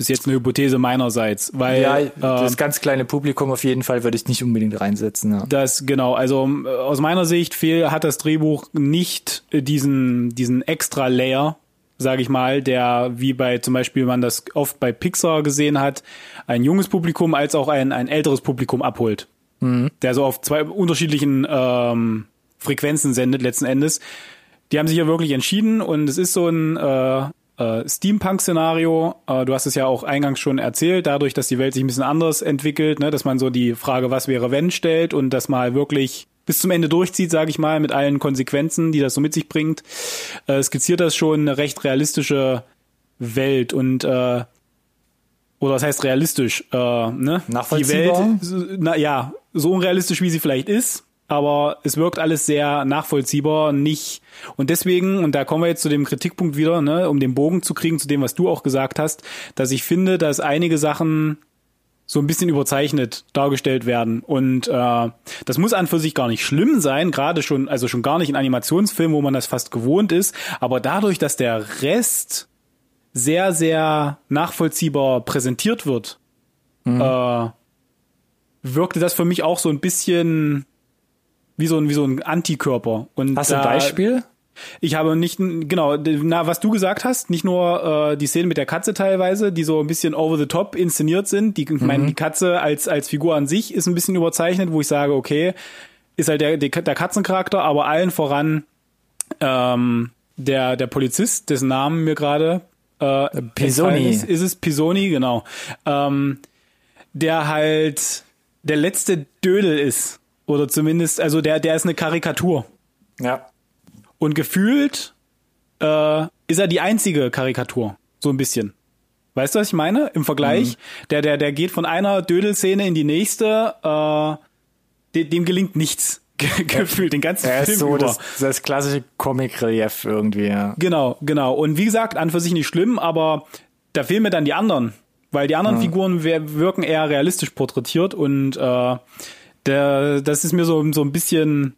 Ist jetzt eine Hypothese meinerseits, weil Ja, äh, das ganz kleine Publikum auf jeden Fall würde ich nicht unbedingt reinsetzen. Ja. Das genau, also äh, aus meiner Sicht fehl, hat das Drehbuch nicht äh, diesen diesen extra Layer, sage ich mal, der wie bei zum Beispiel man das oft bei Pixar gesehen hat, ein junges Publikum als auch ein ein älteres Publikum abholt, der so auf zwei unterschiedlichen ähm, Frequenzen sendet letzten Endes. Die haben sich ja wirklich entschieden und es ist so ein äh, äh, Steampunk-Szenario. Äh, du hast es ja auch eingangs schon erzählt, dadurch, dass die Welt sich ein bisschen anders entwickelt, ne, dass man so die Frage, was wäre wenn stellt und das mal wirklich bis zum Ende durchzieht, sage ich mal, mit allen Konsequenzen, die das so mit sich bringt, äh, skizziert das schon eine recht realistische Welt und äh, oder was heißt realistisch? Äh, ne? Die Nachvollziehbar? Welt, na ja, so unrealistisch wie sie vielleicht ist, aber es wirkt alles sehr nachvollziehbar, nicht. Und deswegen und da kommen wir jetzt zu dem Kritikpunkt wieder, ne, um den Bogen zu kriegen zu dem, was du auch gesagt hast, dass ich finde, dass einige Sachen so ein bisschen überzeichnet dargestellt werden. Und äh, das muss an für sich gar nicht schlimm sein, gerade schon also schon gar nicht in Animationsfilmen, wo man das fast gewohnt ist, aber dadurch, dass der Rest sehr sehr nachvollziehbar präsentiert wird, äh, wirkte das für mich auch so ein bisschen wie so ein wie so ein Antikörper und Hast du ein Beispiel? Ich habe nicht, genau, na, was du gesagt hast, nicht nur äh, die Szene mit der Katze teilweise, die so ein bisschen over the top inszeniert sind. Die, ich meine, die Katze als, als Figur an sich ist ein bisschen überzeichnet, wo ich sage, okay, ist halt der, der Katzencharakter, aber allen voran ähm, der, der Polizist, dessen Namen mir gerade äh, Pisoni. Ist, ist es Pisoni, genau. Ähm, der halt der letzte Dödel ist. Oder zumindest, also der, der ist eine Karikatur. Ja. Und gefühlt äh, ist er die einzige Karikatur. So ein bisschen. Weißt du, was ich meine? Im Vergleich, Mhm. der, der, der geht von einer Dödelszene in die nächste, äh, dem, dem gelingt nichts. gefühlt, den ganzen Er Film ist so über. das, das klassische Comic-Relief irgendwie, ja. Genau, genau. Und wie gesagt, an für sich nicht schlimm, aber da fehlen mir dann die anderen. Weil die anderen Figuren wer- wirken eher realistisch porträtiert und äh, der, das ist mir so, so ein bisschen,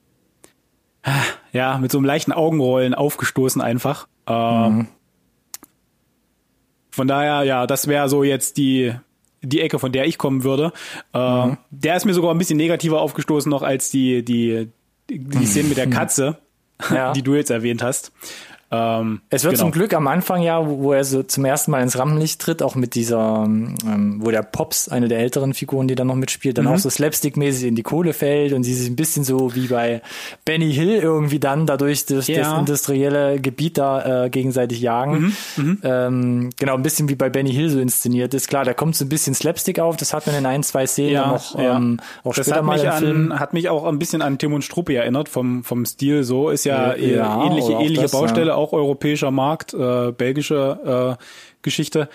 ja, mit so einem leichten Augenrollen aufgestoßen einfach. Äh, Von daher, ja, das wäre so jetzt die, die Ecke, von der ich kommen würde. Äh, Der ist mir sogar ein bisschen negativer aufgestoßen noch als die, die, die Szene mit der Katze, Ja. die du jetzt erwähnt hast. Ähm, Es wird genau. zum Glück am Anfang ja, wo er so zum ersten Mal ins Rampenlicht tritt, auch mit dieser, ähm, wo der Pops, eine der älteren Figuren, die da noch mitspielt, Mhm. dann auch so slapstick-mäßig in die Kohle fällt und sie sich ein bisschen so wie bei Benny Hill irgendwie dann dadurch durch Ja. das industrielle Gebiet da äh, gegenseitig jagen. Mhm, Ähm, genau, ein bisschen wie bei Benny Hill so inszeniert ist. Klar, da kommt so ein bisschen Slapstick auf, das hat man in ein, zwei Szenen Ja, noch, ja. ähm, auch Das später mal im Film. an, hat mich auch ein bisschen an Tim und Struppi erinnert vom, vom Stil so. Ist ja, äh, ähnliche, ähnliche das, Baustelle. Auch europäischer Markt, äh, belgische äh, Geschichte.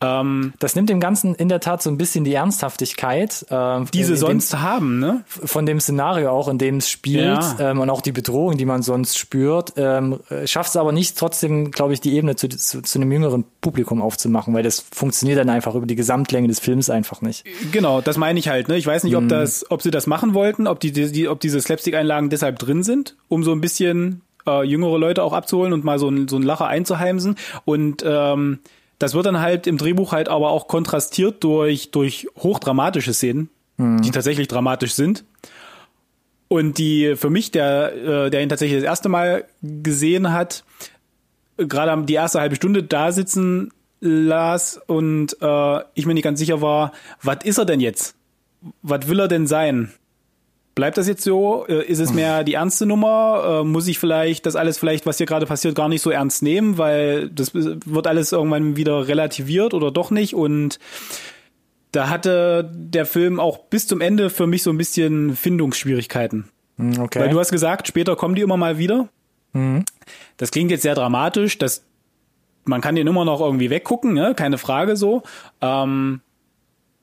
Ähm, Das nimmt dem Ganzen in der Tat so ein bisschen die Ernsthaftigkeit, äh, die sie in dem- sonst haben, ne? von dem Szenario auch, in dem es spielt Ja. ähm, und auch die Bedrohung, die man sonst spürt, ähm, äh, schafft es aber nicht trotzdem, glaube ich, die Ebene zu, zu, zu einem jüngeren Publikum aufzumachen, weil das funktioniert dann einfach über die Gesamtlänge des Films einfach nicht. Genau, das meine ich halt. Ne? Ich weiß nicht, ob das, ob sie das machen wollten, ob die, die ob diese Slapstick-Einlagen deshalb drin sind, um so ein bisschen äh, jüngere Leute auch abzuholen und mal so ein, so ein Lacher einzuheimsen. Und ähm, das wird dann halt im Drehbuch halt aber auch kontrastiert durch durch hochdramatische Szenen, die tatsächlich dramatisch sind. Und die für mich, der, äh, der ihn tatsächlich das erste Mal gesehen hat, gerade die erste halbe Stunde da sitzen las und äh, ich mir nicht ganz sicher war, was ist er denn jetzt? Was will er denn sein? Bleibt das jetzt so? Äh, Ist es mehr die ernste Nummer? Äh, Muss ich vielleicht das alles vielleicht, was hier gerade passiert, gar nicht so ernst nehmen, weil das wird alles irgendwann wieder relativiert oder doch nicht? Und da hatte der Film auch bis zum Ende für mich so ein bisschen Findungsschwierigkeiten. Hm, Okay. Weil du hast gesagt, später kommen die immer mal wieder. Das klingt jetzt sehr dramatisch, das, man kann den immer noch irgendwie weggucken, ne? keine Frage so. Ähm,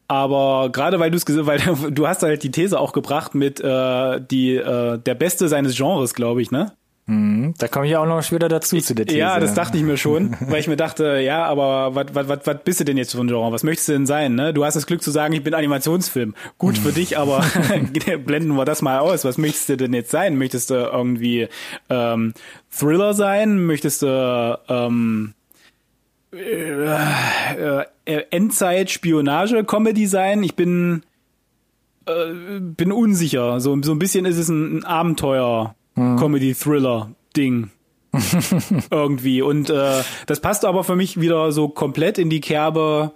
aber gerade weil du es weil du hast halt die These auch gebracht mit äh, die äh, der Beste seines Genres, glaube ich, ne? da komme ich auch noch später dazu zu der These. Ja, das dachte ich mir schon, weil ich mir dachte, ja, aber was was was was bist du denn jetzt für ein Genre? Was möchtest du denn sein, ne? Du hast das Glück zu sagen, ich bin Animationsfilm. Gut für dich, aber blenden wir das mal aus. Was möchtest du denn jetzt sein? Möchtest du irgendwie ähm, Thriller sein? Möchtest du ähm, äh, äh, Endzeit Spionage Comedy sein? Ich bin äh, bin unsicher. So so ein bisschen ist es ein, ein Abenteuer Comedy Thriller Ding. Irgendwie. Und äh, das passt aber für mich wieder so komplett in die Kerbe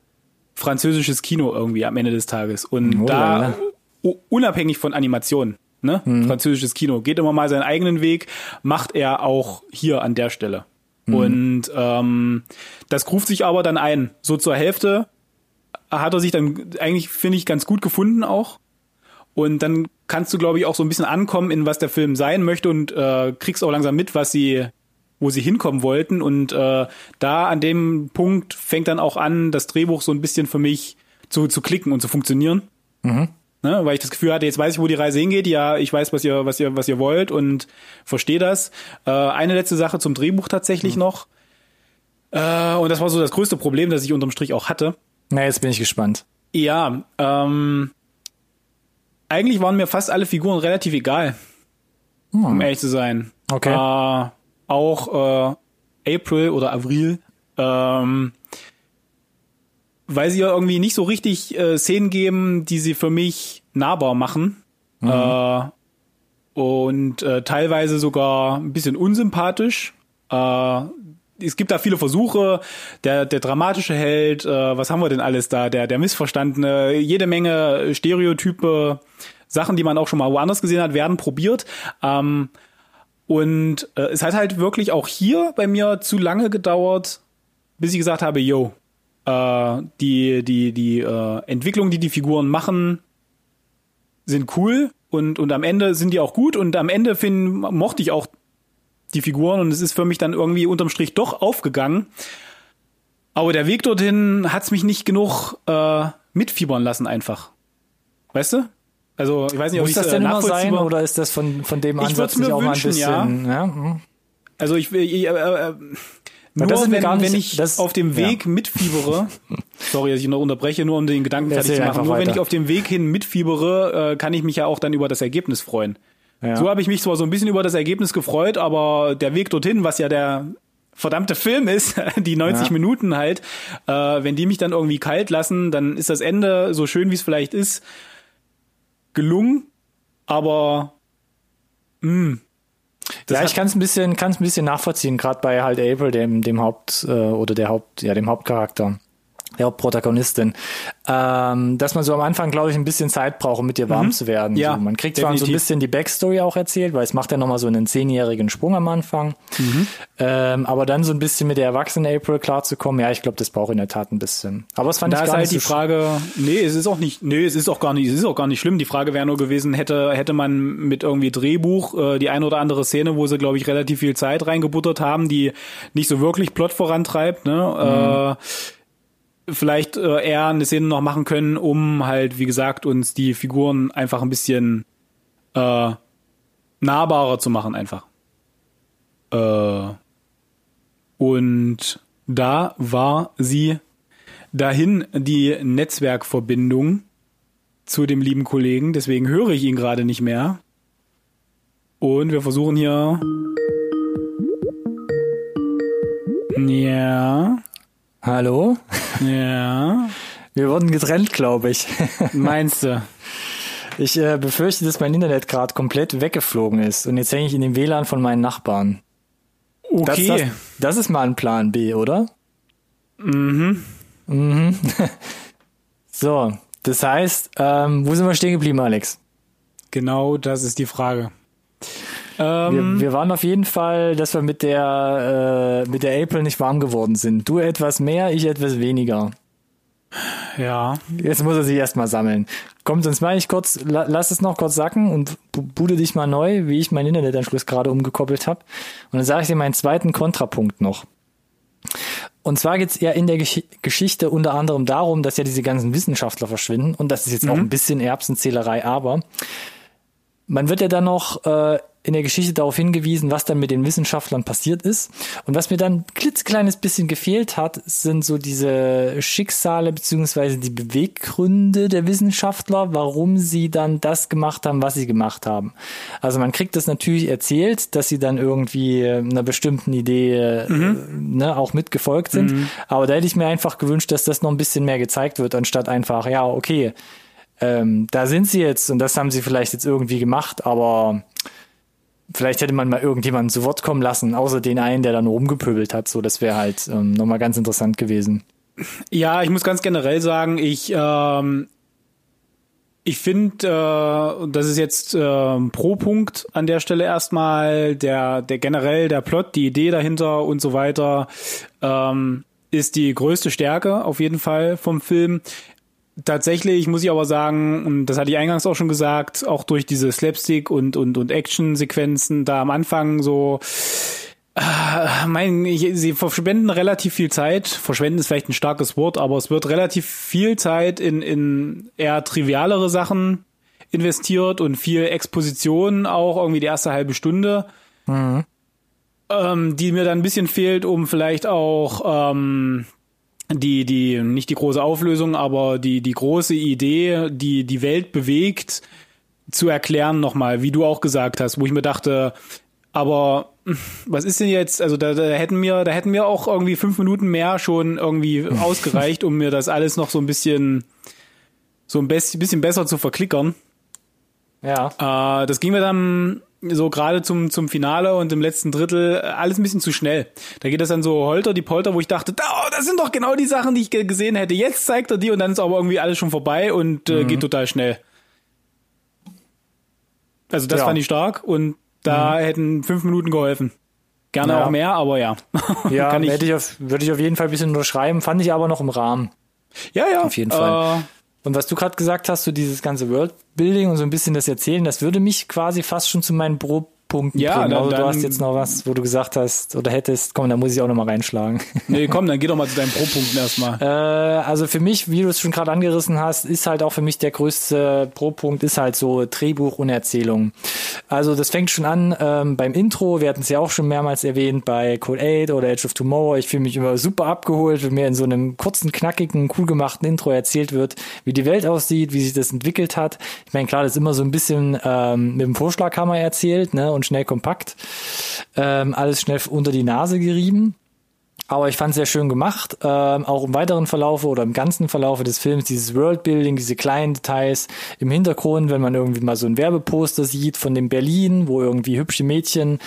französisches Kino irgendwie am Ende des Tages. Und Oh, da ja. unabhängig von Animation ne? Französisches Kino. Geht immer mal seinen eigenen Weg. Macht er auch hier an der Stelle und ähm, das ruft sich aber dann ein so zur Hälfte hat er sich dann eigentlich finde ich ganz gut gefunden auch und dann kannst du, glaube ich, auch so ein bisschen ankommen, in was der Film sein möchte und äh, kriegst auch langsam mit, was sie, wo sie hinkommen wollten. Und äh, da an dem Punkt fängt dann auch an, das Drehbuch so ein bisschen für mich zu, zu klicken und zu funktionieren. Ne, weil ich das Gefühl hatte, jetzt weiß ich, wo die Reise hingeht. Ja, ich weiß, was ihr, was ihr, was ihr wollt und verstehe das. Äh, eine letzte Sache zum Drehbuch tatsächlich noch. Äh, und das war so das größte Problem, das ich unterm Strich auch hatte. Na, jetzt bin ich gespannt. Ja, ähm, eigentlich waren mir fast alle Figuren relativ egal, um ehrlich zu sein. Okay. Äh, auch äh, April oder Avril, ähm, weil sie ja irgendwie nicht so richtig äh, Szenen geben, die sie für mich nahbar machen. Äh, und äh, teilweise sogar ein bisschen unsympathisch. Äh, es gibt da viele Versuche, der, der dramatische Held, äh, was haben wir denn alles da, der, der Missverstandene, jede Menge Stereotype, Sachen, die man auch schon mal woanders gesehen hat, werden probiert. Ähm, und äh, es hat halt wirklich auch hier bei mir zu lange gedauert, bis ich gesagt habe, yo, äh, die, die, die äh, Entwicklung, die die Figuren machen, sind cool und, und am Ende sind die auch gut und am Ende find, mochte ich auch die Figuren und es ist für mich dann irgendwie unterm Strich doch aufgegangen. Aber der Weg dorthin hat's mich nicht genug äh, mitfiebern lassen einfach. Weißt du? Also ich weiß nicht, ob Muss ich das denn immer sein oder ist das von, von dem Ansatz ich mir auch wünschen, mal ein bisschen, ja. ja? Hm. Also ich will, äh, äh, nur das wenn, nicht, wenn ich das, auf dem Weg ja. mitfiebere, sorry, dass ich noch unterbreche, nur um den Gedanken fertig zu machen, nur weiter. wenn ich auf dem Weg hin mitfiebere, äh, kann ich mich ja auch dann über das Ergebnis freuen. Ja. So habe ich mich zwar so ein bisschen über das Ergebnis gefreut, aber der Weg dorthin, was ja der verdammte Film ist, die 90 ja. Minuten halt, äh, wenn die mich dann irgendwie kalt lassen, dann ist das Ende, so schön wie es vielleicht ist, gelungen, aber mh, hm, das ja, ich kann es ein bisschen, kann es ein bisschen nachvollziehen, gerade bei halt April, dem, dem Haupt äh, oder der Haupt, ja, dem Hauptcharakter der Hauptprotagonistin, ähm, dass man so am Anfang, glaube ich, ein bisschen Zeit braucht, um mit ihr warm mhm. zu werden. Ja, so, man kriegt zwar so ein bisschen die Backstory auch erzählt, weil es macht ja nochmal so einen zehnjährigen Sprung am Anfang. Mhm. Ähm, aber dann so ein bisschen mit der erwachsenen April klarzukommen, ja, ich glaube, das braucht in der Tat ein bisschen. Aber es fand da ich gar ist halt die Frage, nee, es ist auch nicht, nee, es ist auch gar nicht, es ist auch gar nicht schlimm. Die Frage wäre nur gewesen, hätte, hätte man mit irgendwie Drehbuch äh, die eine oder andere Szene, wo sie, glaube ich, relativ viel Zeit reingebuttert haben, die nicht so wirklich Plot vorantreibt, ne? Mhm. Äh, vielleicht äh, eher eine Szene noch machen können, um halt, wie gesagt, uns die Figuren einfach ein bisschen äh, nahbarer zu machen, einfach. Äh, und da war sie dahin die Netzwerkverbindung zu dem lieben Kollegen, deswegen höre ich ihn gerade nicht mehr. Und wir versuchen hier. Ja. Hallo? Ja. Wir wurden getrennt, glaube ich. Meinst du? Ich äh, befürchte, dass mein Internet gerade komplett weggeflogen ist und jetzt hänge ich in dem WLAN von meinen Nachbarn. Okay. Das, das, das ist mal ein Plan B, oder? Mhm. Mhm. so, das heißt, ähm, wo sind wir stehen geblieben, Alex? Genau, das ist die Frage. Ähm, wir, wir, waren auf jeden Fall, dass wir mit der, äh, mit der April nicht warm geworden sind. Du etwas mehr, ich etwas weniger. Ja. Jetzt muss er sich erstmal sammeln. Kommt, sonst mache ich kurz, la, lass es noch kurz sacken und bude dich mal neu, wie ich meinen Internetanschluss gerade umgekoppelt habe. Und dann sage ich dir meinen zweiten Kontrapunkt noch. Und zwar geht's ja in der Gesch Geschichte unter anderem darum, dass ja diese ganzen Wissenschaftler verschwinden. Und das ist jetzt mhm. auch ein bisschen Erbsenzählerei, aber man wird ja dann noch äh, in der Geschichte darauf hingewiesen, was dann mit den Wissenschaftlern passiert ist. Und was mir dann ein klitzekleines bisschen gefehlt hat, sind so diese Schicksale beziehungsweise die Beweggründe der Wissenschaftler, warum sie dann das gemacht haben, was sie gemacht haben. Also man kriegt das natürlich erzählt, dass sie dann irgendwie einer bestimmten Idee mhm. ne, auch mitgefolgt sind. Mhm. Aber da hätte ich mir einfach gewünscht, dass das noch ein bisschen mehr gezeigt wird, anstatt einfach, ja, okay, ähm, da sind sie jetzt und das haben sie vielleicht jetzt irgendwie gemacht, aber vielleicht hätte man mal irgendjemanden zu Wort kommen lassen, außer den einen, der dann rumgepöbelt hat. So, das wäre halt ähm, nochmal ganz interessant gewesen. Ja, ich muss ganz generell sagen, ich ähm, ich finde, äh, das ist jetzt äh, pro Punkt an der Stelle erstmal der der generell der Plot, die Idee dahinter und so weiter ähm, ist die größte Stärke auf jeden Fall vom Film tatsächlich muss ich aber sagen, und das hatte ich eingangs auch schon gesagt, auch durch diese Slapstick und, und, und Action-Sequenzen da am Anfang so, äh, mein, ich, sie verschwenden relativ viel Zeit. Verschwenden ist vielleicht ein starkes Wort, aber es wird relativ viel Zeit in, in eher trivialere Sachen investiert und viel Exposition auch irgendwie die erste halbe Stunde. Mhm. Ähm, die mir dann ein bisschen fehlt, um vielleicht auch ähm, die, die, nicht die große Auflösung, aber die, die große Idee, die die Welt bewegt, zu erklären nochmal, wie du auch gesagt hast, wo ich mir dachte, aber was ist denn jetzt, also da, da hätten wir, da hätten wir auch irgendwie fünf Minuten mehr schon irgendwie ausgereicht, um mir das alles noch so ein bisschen, so ein bisschen besser zu verklickern. Ja. Äh, das ging mir dann so gerade zum, zum Finale und im letzten Drittel äh, alles ein bisschen zu schnell. Da geht das dann so holter die Polter, wo ich dachte, oh, das sind doch genau die Sachen, die ich gesehen hätte. Jetzt zeigt er die und dann ist aber irgendwie alles schon vorbei und äh, mhm. geht total schnell. Also das ja. fand ich stark und da mhm. hätten fünf Minuten geholfen. Gerne ja. auch mehr, aber ja. Ja, Kann ich, hätte ich auf, würde ich auf jeden Fall ein bisschen unterschreiben, fand ich aber noch im Rahmen. Ja, ja. Auf jeden Fall. Äh, und was du gerade gesagt hast, so dieses ganze Worldbuilding und so ein bisschen das Erzählen, das würde mich quasi fast schon zu meinen Pro Punkten ja, bringen. Also du hast jetzt noch was, wo du gesagt hast oder hättest, komm, da muss ich auch noch mal reinschlagen. Nee, komm, dann geh doch mal zu deinen Pro-Punkten erstmal. Äh, also für mich, wie du es schon gerade angerissen hast, ist halt auch für mich der größte Pro-Punkt ist halt so Drehbuch und Erzählung. Also das fängt schon an ähm, beim Intro, wir hatten es ja auch schon mehrmals erwähnt bei Code 8 oder Edge of Tomorrow. Ich fühle mich immer super abgeholt, wenn mir in so einem kurzen, knackigen, cool gemachten Intro erzählt wird, wie die Welt aussieht, wie sich das entwickelt hat. Ich meine, klar, das ist immer so ein bisschen ähm, mit dem Vorschlaghammer erzählt, ne? Und schnell kompakt. Ähm, alles schnell unter die Nase gerieben. Aber ich fand es sehr schön gemacht, ähm, auch im weiteren Verlaufe oder im ganzen Verlaufe des Films, dieses Worldbuilding, diese kleinen Details im Hintergrund, wenn man irgendwie mal so ein Werbeposter sieht von dem Berlin, wo irgendwie hübsche Mädchen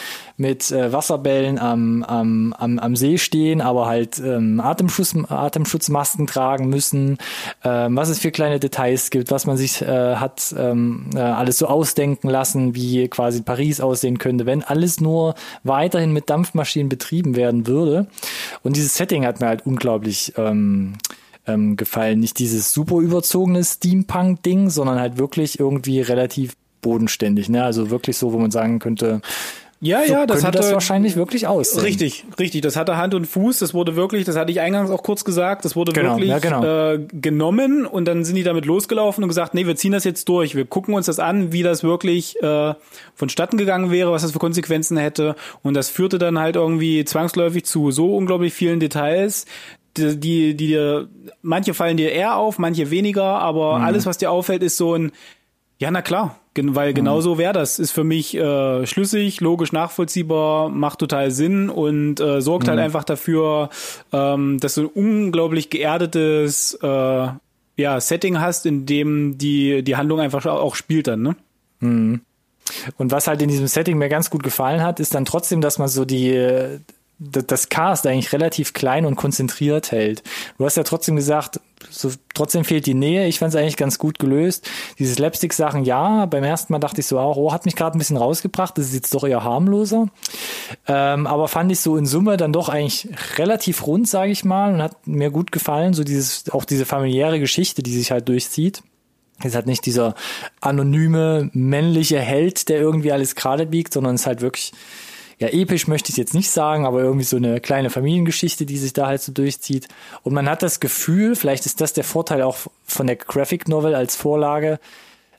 mit äh, Wasserbällen am, am, am, am See stehen, aber halt ähm, Atemschutz, Atemschutzmasken tragen müssen, ähm, was es für kleine Details gibt, was man sich äh, hat ähm, äh, alles so ausdenken lassen, wie quasi Paris aussehen könnte, wenn alles nur weiterhin mit Dampfmaschinen betrieben werden würde. Und dieses Setting hat mir halt unglaublich ähm, ähm, gefallen. Nicht dieses super überzogene Steampunk-Ding, sondern halt wirklich irgendwie relativ bodenständig. Ne? Also wirklich so, wo man sagen könnte, ja, so ja, das hatte das wahrscheinlich wirklich aus. Richtig, richtig. Das hatte Hand und Fuß. Das wurde wirklich, das hatte ich eingangs auch kurz gesagt, das wurde genau, wirklich ja, genau. äh, genommen und dann sind die damit losgelaufen und gesagt, nee, wir ziehen das jetzt durch. Wir gucken uns das an, wie das wirklich äh, vonstatten gegangen wäre, was das für Konsequenzen hätte. Und das führte dann halt irgendwie zwangsläufig zu so unglaublich vielen Details, die, die, die dir, manche fallen dir eher auf, manche weniger, aber mhm. alles, was dir auffällt, ist so ein, ja, na klar, weil mhm. genau so wäre das. Ist für mich äh, schlüssig, logisch nachvollziehbar, macht total Sinn und äh, sorgt halt mhm. halt einfach dafür, ähm, dass du ein unglaublich geerdetes äh, ja, Setting hast, in dem die, die Handlung einfach auch spielt dann, ne? Mhm. Und was halt in diesem Setting mir ganz gut gefallen hat, ist dann trotzdem, dass man so die das Cast eigentlich relativ klein und konzentriert hält. Du hast ja trotzdem gesagt, so, trotzdem fehlt die Nähe. Ich fand es eigentlich ganz gut gelöst. Diese Slapstick-Sachen, ja, beim ersten Mal dachte ich so auch, oh, hat mich gerade ein bisschen rausgebracht. Das ist jetzt doch eher harmloser. Ähm, aber fand ich so in Summe dann doch eigentlich relativ rund, sage ich mal, und hat mir gut gefallen. So dieses, auch diese familiäre Geschichte, die sich halt durchzieht. Es halt nicht dieser anonyme männliche Held, der irgendwie alles gerade biegt, sondern es ist halt wirklich ja, episch möchte ich jetzt nicht sagen, aber irgendwie so eine kleine Familiengeschichte, die sich da halt so durchzieht. Und man hat das Gefühl, vielleicht ist das der Vorteil auch von der Graphic Novel als Vorlage,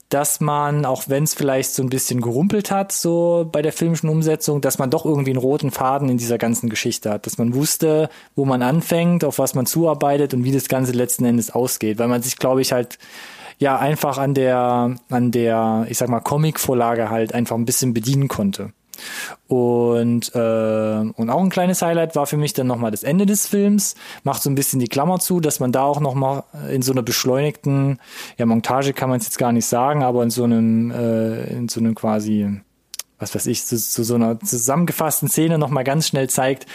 dass man, auch wenn es vielleicht so ein bisschen gerumpelt hat, so bei der filmischen Umsetzung, dass man doch irgendwie einen roten Faden in dieser ganzen Geschichte hat, dass man wusste, wo man anfängt, auf was man zuarbeitet und wie das Ganze letzten Endes ausgeht, weil man sich, glaube ich, halt ja einfach an der, an der, ich sag mal, Comic-Vorlage halt einfach ein bisschen bedienen konnte. Und, äh, und auch ein kleines Highlight war für mich dann nochmal das Ende des Films. Macht so ein bisschen die Klammer zu, dass man da auch nochmal in so einer beschleunigten, ja, Montage kann man es jetzt gar nicht sagen, aber in so einem, äh, in so einem quasi, was weiß ich, zu, zu so einer zusammengefassten Szene nochmal ganz schnell zeigt,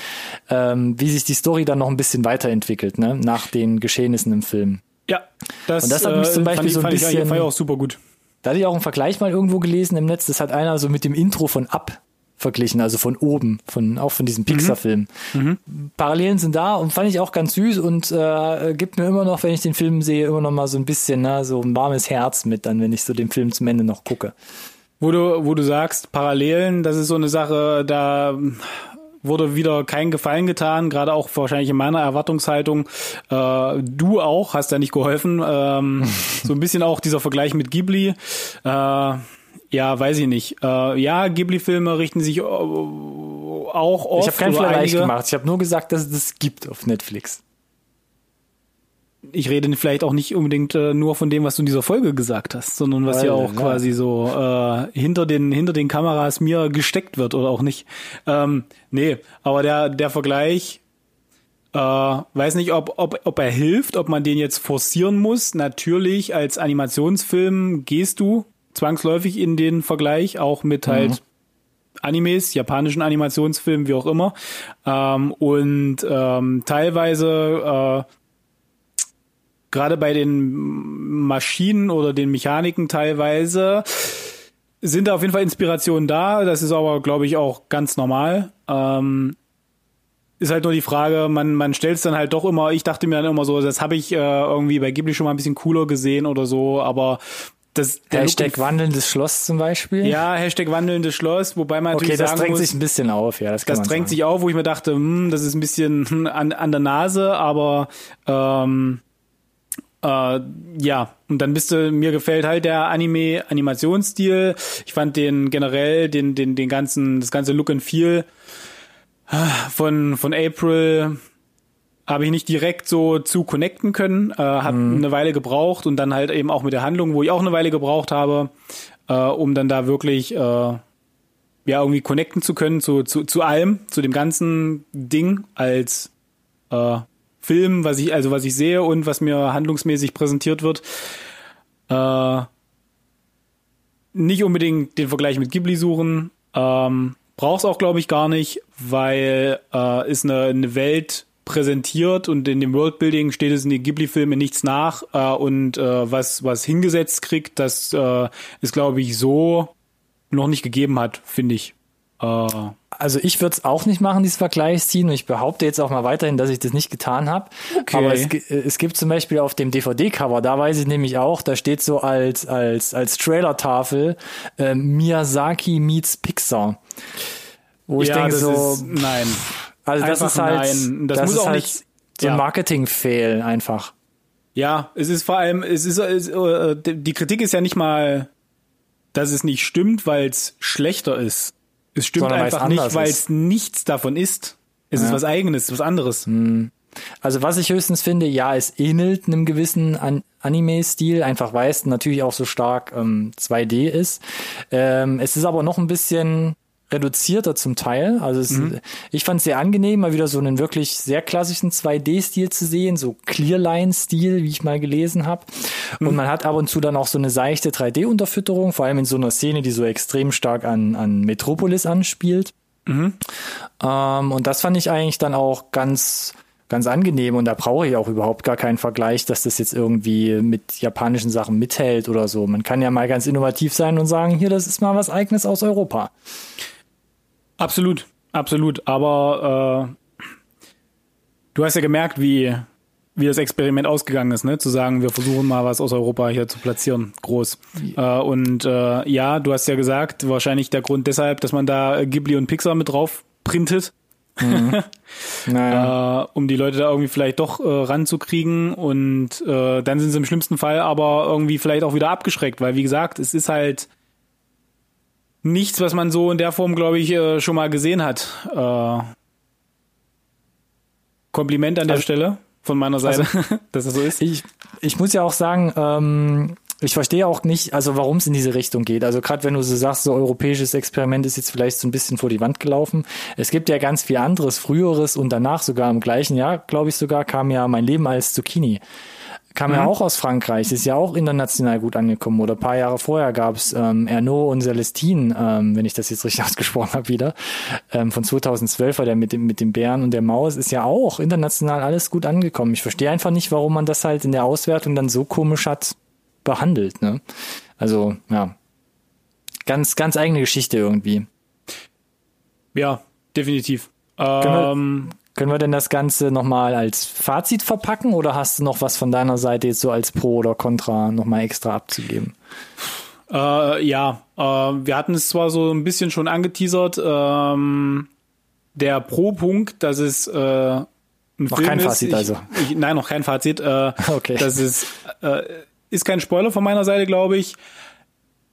ähm, wie sich die Story dann noch ein bisschen weiterentwickelt, ne, nach den Geschehnissen im Film. Ja, das, und das hat mich zum äh, Beispiel ich, so ein bisschen. Ich, fand ich auch super gut. Da hatte ich auch einen Vergleich mal irgendwo gelesen im Netz. Das hat einer so mit dem Intro von Up verglichen, also von oben, von auch von diesem Pixar-Film. Mhm. Parallelen sind da und fand ich auch ganz süß und äh, gibt mir immer noch, wenn ich den Film sehe, immer noch mal so ein bisschen, ne, so ein warmes Herz mit, dann, wenn ich so den Film zum Ende noch gucke. Wo du, wo du sagst, Parallelen, das ist so eine Sache, da wurde wieder kein Gefallen getan, gerade auch wahrscheinlich in meiner Erwartungshaltung. Äh, du auch, hast da nicht geholfen. Ähm, so ein bisschen auch dieser Vergleich mit Ghibli. Äh, ja, weiß ich nicht. Äh, ja, Ghibli-Filme richten sich äh, auch oft. Ich habe keinen Vergleich gemacht. Ich habe nur gesagt, dass es das gibt auf Netflix. Ich rede vielleicht auch nicht unbedingt äh, nur von dem, was du in dieser Folge gesagt hast, sondern was ja auch ja. quasi so äh, hinter den hinter den Kameras mir gesteckt wird oder auch nicht. Ähm, nee, aber der der Vergleich äh, weiß nicht, ob, ob, ob er hilft, ob man den jetzt forcieren muss. Natürlich, als Animationsfilm gehst du zwangsläufig in den Vergleich, auch mit Mhm. halt Animes, japanischen Animationsfilmen, wie auch immer. Ähm, und ähm, teilweise äh, gerade bei den Maschinen oder den Mechaniken teilweise sind da auf jeden Fall Inspirationen da. Das ist aber, glaube ich, auch ganz normal. Ähm, ist halt nur die Frage, man, man stellt es dann halt doch immer, ich dachte mir dann immer so, das habe ich äh, irgendwie bei Ghibli schon mal ein bisschen cooler gesehen oder so, aber das der Look Hashtag wandelndes Schloss zum Beispiel. ja, Hashtag wandelndes Schloss, wobei man okay, natürlich das sagen drängt muss, sich ein bisschen auf, ja. Das, kann das man drängt sagen. sich auf, wo ich mir dachte, hm, das ist ein bisschen hm, an, an der Nase, aber ähm, äh, ja, und dann bist du, mir gefällt halt der Anime-Animationsstil. Ich fand den generell, den, den, den ganzen, das ganze Look and Feel ah, von, von April habe ich nicht direkt so zu connecten können, äh, hat eine Weile gebraucht und dann halt eben auch mit der Handlung, wo ich auch eine Weile gebraucht habe, äh, um dann da wirklich äh, ja irgendwie connecten zu können zu, zu, zu allem, zu dem ganzen Ding als äh, Film, was ich, also was ich sehe und was mir handlungsmäßig präsentiert wird. Äh, nicht unbedingt den Vergleich mit Ghibli suchen. Ähm, Brauch's auch, glaube ich, gar nicht, weil äh, ist eine, eine Welt präsentiert und in dem Worldbuilding steht es in den Ghibli-Filmen nichts nach äh, und äh, was was hingesetzt kriegt, das äh, ist, glaube ich, so noch nicht gegeben hat, finde ich. Äh, Also ich würde es auch nicht machen, dieses Vergleich ziehen. Und ich behaupte jetzt auch mal weiterhin, dass ich das nicht getan habe. Okay. Aber es, äh, es gibt zum Beispiel auf dem DVD-Cover, da weiß ich nämlich auch, da steht so als, als, als Trailer-Tafel äh, Miyazaki meets Pixar. Wo ich ja, denke so, ist, nein. Also das ist halt, nein. Das muss ist auch halt nicht- so ein ja. Marketing-Fail einfach. Ja, es ist vor allem, es ist, es, äh, die Kritik ist ja nicht mal, dass es nicht stimmt, weil es schlechter ist. Es stimmt Sondern einfach nicht, weil es nichts davon ist. Es ist was eigenes, was anderes. Also was ich höchstens finde, ja, es ähnelt einem gewissen An Anime-Stil, einfach weil es natürlich auch so stark ähm, 2D ist. Ähm, es ist aber noch ein bisschen reduzierter zum Teil. Also es, ich fand es sehr angenehm, mal wieder so einen wirklich sehr klassischen 2D-Stil zu sehen, so Clearline-Stil, wie ich mal gelesen habe. Und man hat ab und zu dann auch so eine seichte 3D-Unterfütterung, vor allem in so einer Szene, die so extrem stark an, an Metropolis anspielt. Ähm, und das fand ich eigentlich dann auch ganz, ganz angenehm und da brauche ich auch überhaupt gar keinen Vergleich, dass das jetzt irgendwie mit japanischen Sachen mithält oder so. Man kann ja mal ganz innovativ sein und sagen, hier, das ist mal was eigenes aus Europa. Absolut, absolut. Aber äh, du hast ja gemerkt, wie, wie das Experiment ausgegangen ist, ne? Zu sagen, wir versuchen mal was aus Europa hier zu platzieren, groß. Äh, und äh, ja, du hast ja gesagt, wahrscheinlich der Grund deshalb, dass man da Ghibli und Pixar mit drauf printet, Naja. äh, um die Leute da irgendwie vielleicht doch äh, ranzukriegen. Und äh, dann sind sie im schlimmsten Fall aber irgendwie vielleicht auch wieder abgeschreckt, weil wie gesagt, es ist halt nichts, was man so in der Form, glaube ich, äh, schon mal gesehen hat. Äh, Kompliment an der Also- Stelle von meiner Seite, dass es so ist. Ich, ich muss ja auch sagen, ähm, ich verstehe auch nicht, also warum es in diese Richtung geht. Also gerade wenn du so sagst, so europäisches Experiment ist jetzt vielleicht so ein bisschen vor die Wand gelaufen. Es gibt ja ganz viel anderes, früheres und danach sogar im gleichen Jahr, glaube ich sogar, kam ja mein Leben als Zucchini. Kam ja auch aus Frankreich, ist ja auch international gut angekommen. Oder ein paar Jahre vorher gab's ähm, Ernaud und Celestine, ähm, wenn ich das jetzt richtig ausgesprochen habe wieder, ähm, von 2012 war der mit dem, mit dem Bären und der Maus, ist ja auch international alles gut angekommen. Ich verstehe einfach nicht, warum man das halt in der Auswertung dann so komisch hat behandelt. Ne? Also, ja. Ganz, ganz eigene Geschichte irgendwie. Ja, definitiv. wir- Ähm, Können wir denn das Ganze nochmal als Fazit verpacken oder hast du noch was von deiner Seite jetzt so als Pro oder Contra nochmal extra abzugeben? Äh, ja, äh, wir hatten es zwar so ein bisschen schon angeteasert, ähm, der Pro-Punkt, dass es äh, ein Noch Film kein ist, Fazit ich, also. Ich, nein, noch kein Fazit. Äh, Okay. Das ist, äh, ist kein Spoiler von meiner Seite, glaube ich.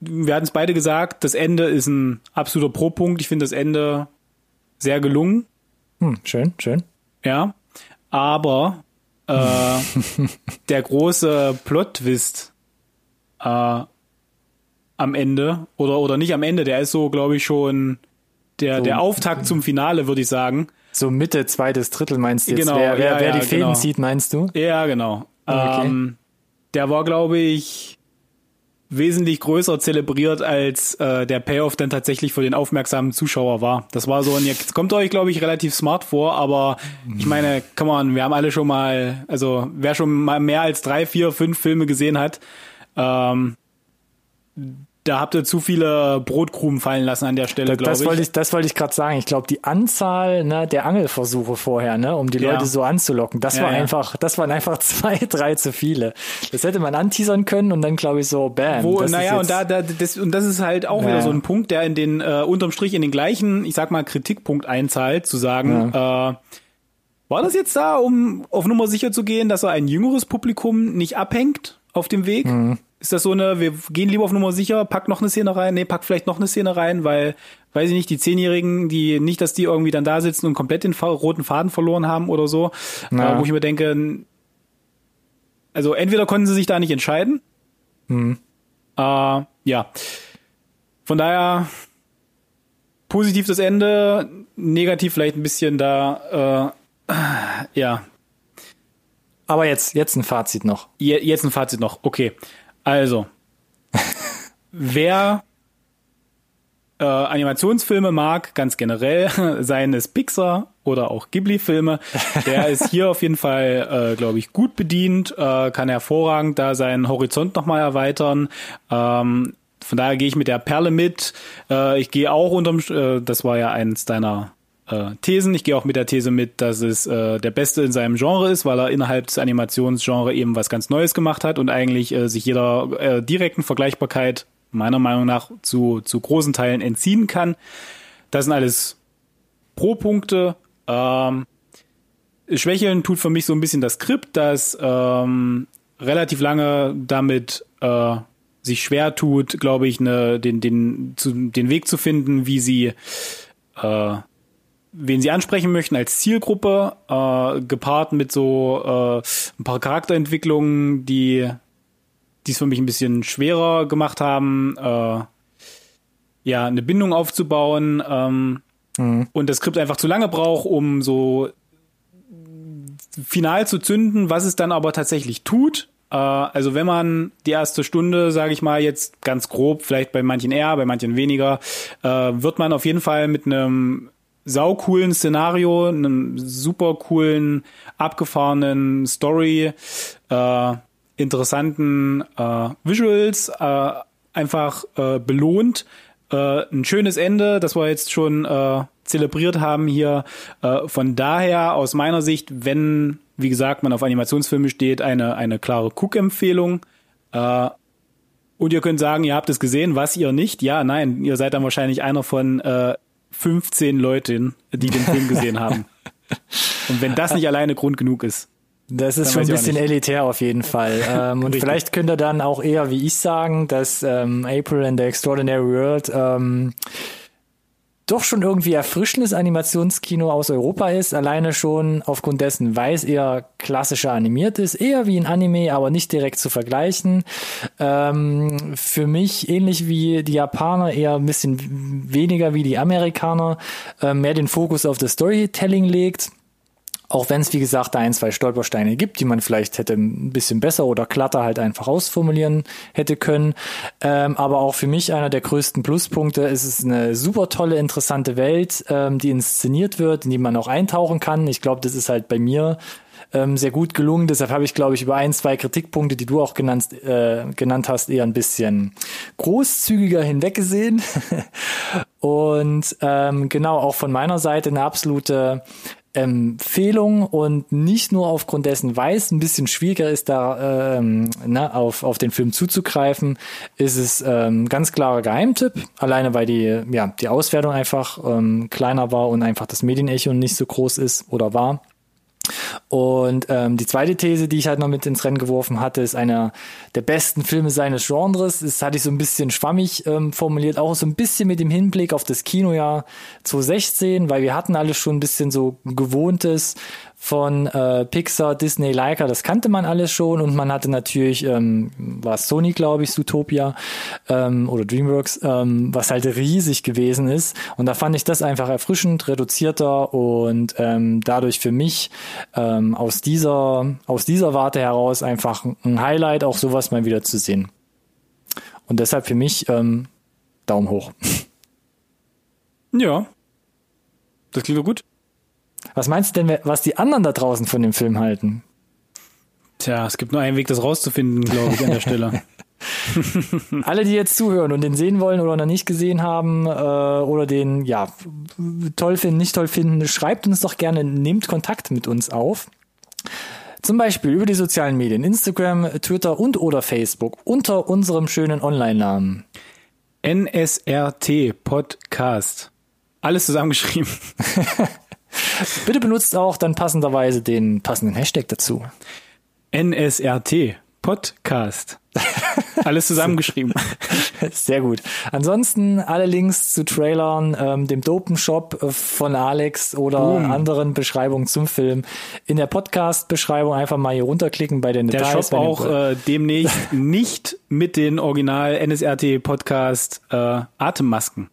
Wir hatten es beide gesagt, das Ende ist ein absoluter Pro-Punkt. Ich finde das Ende sehr gelungen. Hm, schön, schön. Ja, aber äh, der große Plot-Twist äh, am Ende oder oder nicht am Ende, der ist so, glaube ich, schon der So. der Auftakt zum Finale, würde ich sagen. So Mitte, zweites Drittel meinst du jetzt? Genau, wer wer, ja, wer ja, die Fäden genau. zieht, meinst du? Ja, genau. Okay. Ähm, der war, glaube ich, wesentlich größer zelebriert, als äh, der Payoff dann tatsächlich für den aufmerksamen Zuschauer war. Das war so, und jetzt kommt euch, glaube ich, relativ smart vor, aber ich meine, come on, wir haben alle schon mal, also wer schon mal mehr als drei, vier, fünf Filme gesehen hat, ähm, da habt ihr zu viele Brotkrumen fallen lassen an der Stelle, glaube ich. Das wollte ich, das wollte ich gerade sagen. Ich glaube, die Anzahl ne, der Angelversuche vorher, ne, um die ja. Leute so anzulocken, das ja, war ja. einfach, das waren einfach zwei, drei zu viele. Das hätte man anteasern können und dann glaube ich so, bam. Wo, naja, und da, da, das, und das ist halt auch wieder so ein Punkt, der in den, äh, unterm Strich in den gleichen, ich sag mal, Kritikpunkt einzahlt, zu sagen, äh, war das jetzt da, um auf Nummer sicher zu gehen, dass er ein jüngeres Publikum nicht abhängt auf dem Weg? Mhm. Ist das so eine, wir gehen lieber auf Nummer sicher, pack noch eine Szene rein, nee, pack vielleicht noch eine Szene rein, weil, weiß ich nicht, die Zehnjährigen, die nicht, dass die irgendwie dann da sitzen und komplett den roten Faden verloren haben oder so, äh, wo ich mir denke, also entweder konnten sie sich da nicht entscheiden, mhm. äh, ja. Von daher positiv das Ende, negativ vielleicht ein bisschen da, äh, ja. Aber jetzt, jetzt ein Fazit noch. Je, jetzt ein Fazit noch, okay. Also, wer äh, Animationsfilme mag, ganz generell, seien es Pixar oder auch Ghibli-Filme, der ist hier auf jeden Fall, äh, glaube ich, gut bedient, äh, kann hervorragend da seinen Horizont nochmal erweitern. Ähm, von daher gehe ich mit der Perle mit. Äh, ich gehe auch unterm, äh, das war ja eins deiner äh, Thesen. Ich gehe auch mit der These mit, dass es äh, der Beste in seinem Genre ist, weil er innerhalb des Animationsgenres eben was ganz Neues gemacht hat und eigentlich äh, sich jeder äh, direkten Vergleichbarkeit meiner Meinung nach zu, zu großen Teilen entziehen kann. Das sind alles Pro-Punkte. Ähm, Schwächeln tut für mich so ein bisschen das Skript, das ähm, relativ lange damit äh, sich schwer tut, glaube ich, ne, den, den, zu, den Weg zu finden, wie sie äh, wen sie ansprechen möchten als Zielgruppe, äh, gepaart mit so äh, ein paar Charakterentwicklungen, die es für mich ein bisschen schwerer gemacht haben, äh, ja, eine Bindung aufzubauen ähm, mhm. und das Skript einfach zu lange braucht, um so final zu zünden, was es dann aber tatsächlich tut. Äh, also wenn man die erste Stunde, sage ich mal jetzt ganz grob, vielleicht bei manchen eher, bei manchen weniger, äh, wird man auf jeden Fall mit einem saucoolen Szenario, einem super coolen, abgefahrenen Story, äh, interessanten äh, Visuals, äh, einfach äh, belohnt. Äh, ein schönes Ende, das wir jetzt schon äh, zelebriert haben hier. Äh, von daher aus meiner Sicht, wenn, wie gesagt, man auf Animationsfilme steht, eine, eine klare Cook-Empfehlung. Äh, und ihr könnt sagen, ihr habt es gesehen, was ihr nicht. Ja, nein, ihr seid dann wahrscheinlich einer von äh, 15 Leuten, die den Film gesehen haben. Und wenn das nicht alleine Grund genug ist. Das ist schon ein bisschen elitär auf jeden Fall. Ähm, und vielleicht könnt ihr dann auch eher wie ich sagen, dass ähm, April in the Extraordinary World ähm, doch schon irgendwie erfrischendes Animationskino aus Europa ist, alleine schon aufgrund dessen, weil es eher klassischer animiert ist, eher wie ein Anime, aber nicht direkt zu vergleichen. Ähm, für mich ähnlich wie die Japaner, eher ein bisschen weniger wie die Amerikaner, äh, mehr den Fokus auf das Storytelling legt auch wenn es, wie gesagt, da ein, zwei Stolpersteine gibt, die man vielleicht hätte ein bisschen besser oder glatter halt einfach ausformulieren hätte können. Ähm, aber auch für mich einer der größten Pluspunkte. Es ist eine super tolle, interessante Welt, ähm, die inszeniert wird, in die man auch eintauchen kann. Ich glaube, das ist halt bei mir ähm, sehr gut gelungen. Deshalb habe ich, glaube ich, über ein, zwei Kritikpunkte, die du auch genannt, äh, genannt hast, eher ein bisschen großzügiger hinweggesehen. Und ähm, genau, auch von meiner Seite eine absolute Empfehlung und nicht nur aufgrund dessen, weil es ein bisschen schwieriger ist, da ähm, na, auf, auf den Film zuzugreifen, ist es ähm, ganz klarer Geheimtipp. Alleine weil die, ja, die Auswertung einfach ähm, kleiner war und einfach das Medienecho nicht so groß ist oder war. Und ähm, die zweite These, die ich halt noch mit ins Rennen geworfen hatte, ist einer der besten Filme seines Genres. Das hatte ich so ein bisschen schwammig ähm, formuliert, auch so ein bisschen mit dem Hinblick auf das Kinojahr 2016, weil wir hatten alles schon ein bisschen so gewohntes von äh, Pixar, Disney, Leica, das kannte man alles schon und man hatte natürlich, ähm, war Sony, glaube ich, Zootopia ähm, oder DreamWorks, ähm, was halt riesig gewesen ist und da fand ich das einfach erfrischend, reduzierter und ähm, dadurch für mich ähm, aus dieser aus dieser Warte heraus einfach ein Highlight, auch sowas mal wieder zu sehen. Und deshalb für mich ähm, Daumen hoch. Ja. Das klingt doch gut. Was meinst du denn, was die anderen da draußen von dem Film halten? Tja, es gibt nur einen Weg, das rauszufinden, glaube ich, an der Stelle. Alle, die jetzt zuhören und den sehen wollen oder noch nicht gesehen haben äh, oder den ja toll finden, nicht toll finden, schreibt uns doch gerne, nehmt Kontakt mit uns auf. Zum Beispiel über die sozialen Medien, Instagram, Twitter und oder Facebook unter unserem schönen Online-Namen. NSRT Podcast. Alles zusammengeschrieben. Bitte benutzt auch dann passenderweise den passenden Hashtag dazu. NSRT Podcast. Alles zusammengeschrieben. Sehr gut. Ansonsten alle Links zu Trailern, ähm, dem Dopen-Shop äh, von Alex oder Boom. anderen Beschreibungen zum Film in der Podcast-Beschreibung einfach mal hier runterklicken bei den Der Details. Shop wenn ihr- auch äh, demnächst nicht mit den Original NSRT Podcast äh, Atemmasken.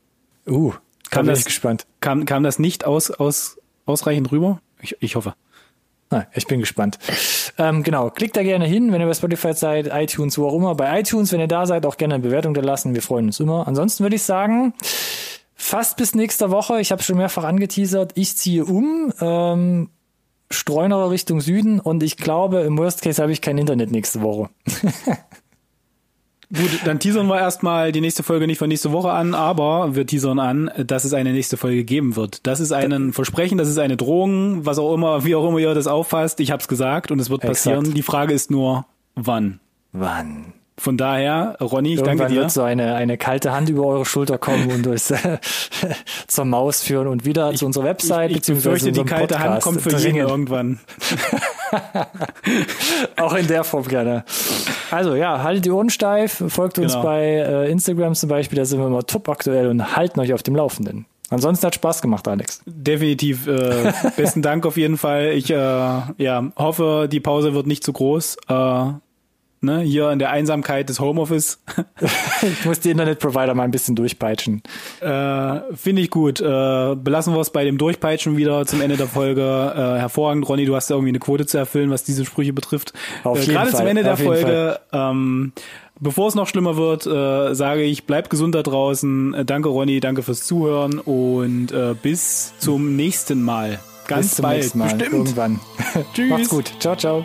uh, das- das gespannt. Kam, kam das nicht aus, aus, ausreichend rüber? Ich, ich hoffe. Na, ich bin gespannt. Ähm, genau, klickt da gerne hin, wenn ihr bei Spotify seid, iTunes, wo auch immer. Bei iTunes, wenn ihr da seid, auch gerne eine Bewertung da lassen. Wir freuen uns immer. Ansonsten würde ich sagen, fast bis nächste Woche. Ich habe schon mehrfach angeteasert. Ich ziehe um, ähm, streunere Richtung Süden und ich glaube, im Worst Case habe ich kein Internet nächste Woche. Gut, dann teasern wir erstmal die nächste Folge nicht von nächste Woche an, aber wir teasern an, dass es eine nächste Folge geben wird. Das ist ein Versprechen, das ist eine Drohung, was auch immer, wie auch immer ihr das auffasst. Ich hab's gesagt und es wird passieren. Exakt. Die Frage ist nur, wann. Wann? Von daher, Ronny, ich Irgendwann danke dir. wird so eine, eine kalte Hand über eure Schulter kommen und euch äh, zur Maus führen und wieder zu unserer Website ich beziehungsweise befürchte, die kalte Hand Podcast kommt für jeden irgendwann. Auch in der Form gerne. Also ja, haltet die Ohren steif, folgt uns Genau. bei äh, Instagram zum Beispiel, da sind wir immer top aktuell und halten euch auf dem Laufenden. Ansonsten hat Spaß gemacht, Alex. Definitiv. Äh, besten Dank auf jeden Fall. Ich äh, ja, hoffe, die Pause wird nicht zu groß. Äh, ne, hier in der Einsamkeit des Homeoffice. Ich muss die Internetprovider mal ein bisschen durchpeitschen. Äh, Finde ich gut. Äh, belassen wir es bei dem Durchpeitschen wieder zum Ende der Folge. Äh, hervorragend, Ronny, du hast ja irgendwie eine Quote zu erfüllen, was diese Sprüche betrifft. Auf äh, jeden Gerade zum Fall, Ende der Folge. Ähm, bevor es noch schlimmer wird, äh, sage ich, bleib gesund da draußen. Äh, danke, Ronny, danke fürs Zuhören und bis zum nächsten Mal. Ganz Bis zum bald. nächsten Mal. Bestimmt. Irgendwann. Tschüss. Macht's gut. Ciao, ciao.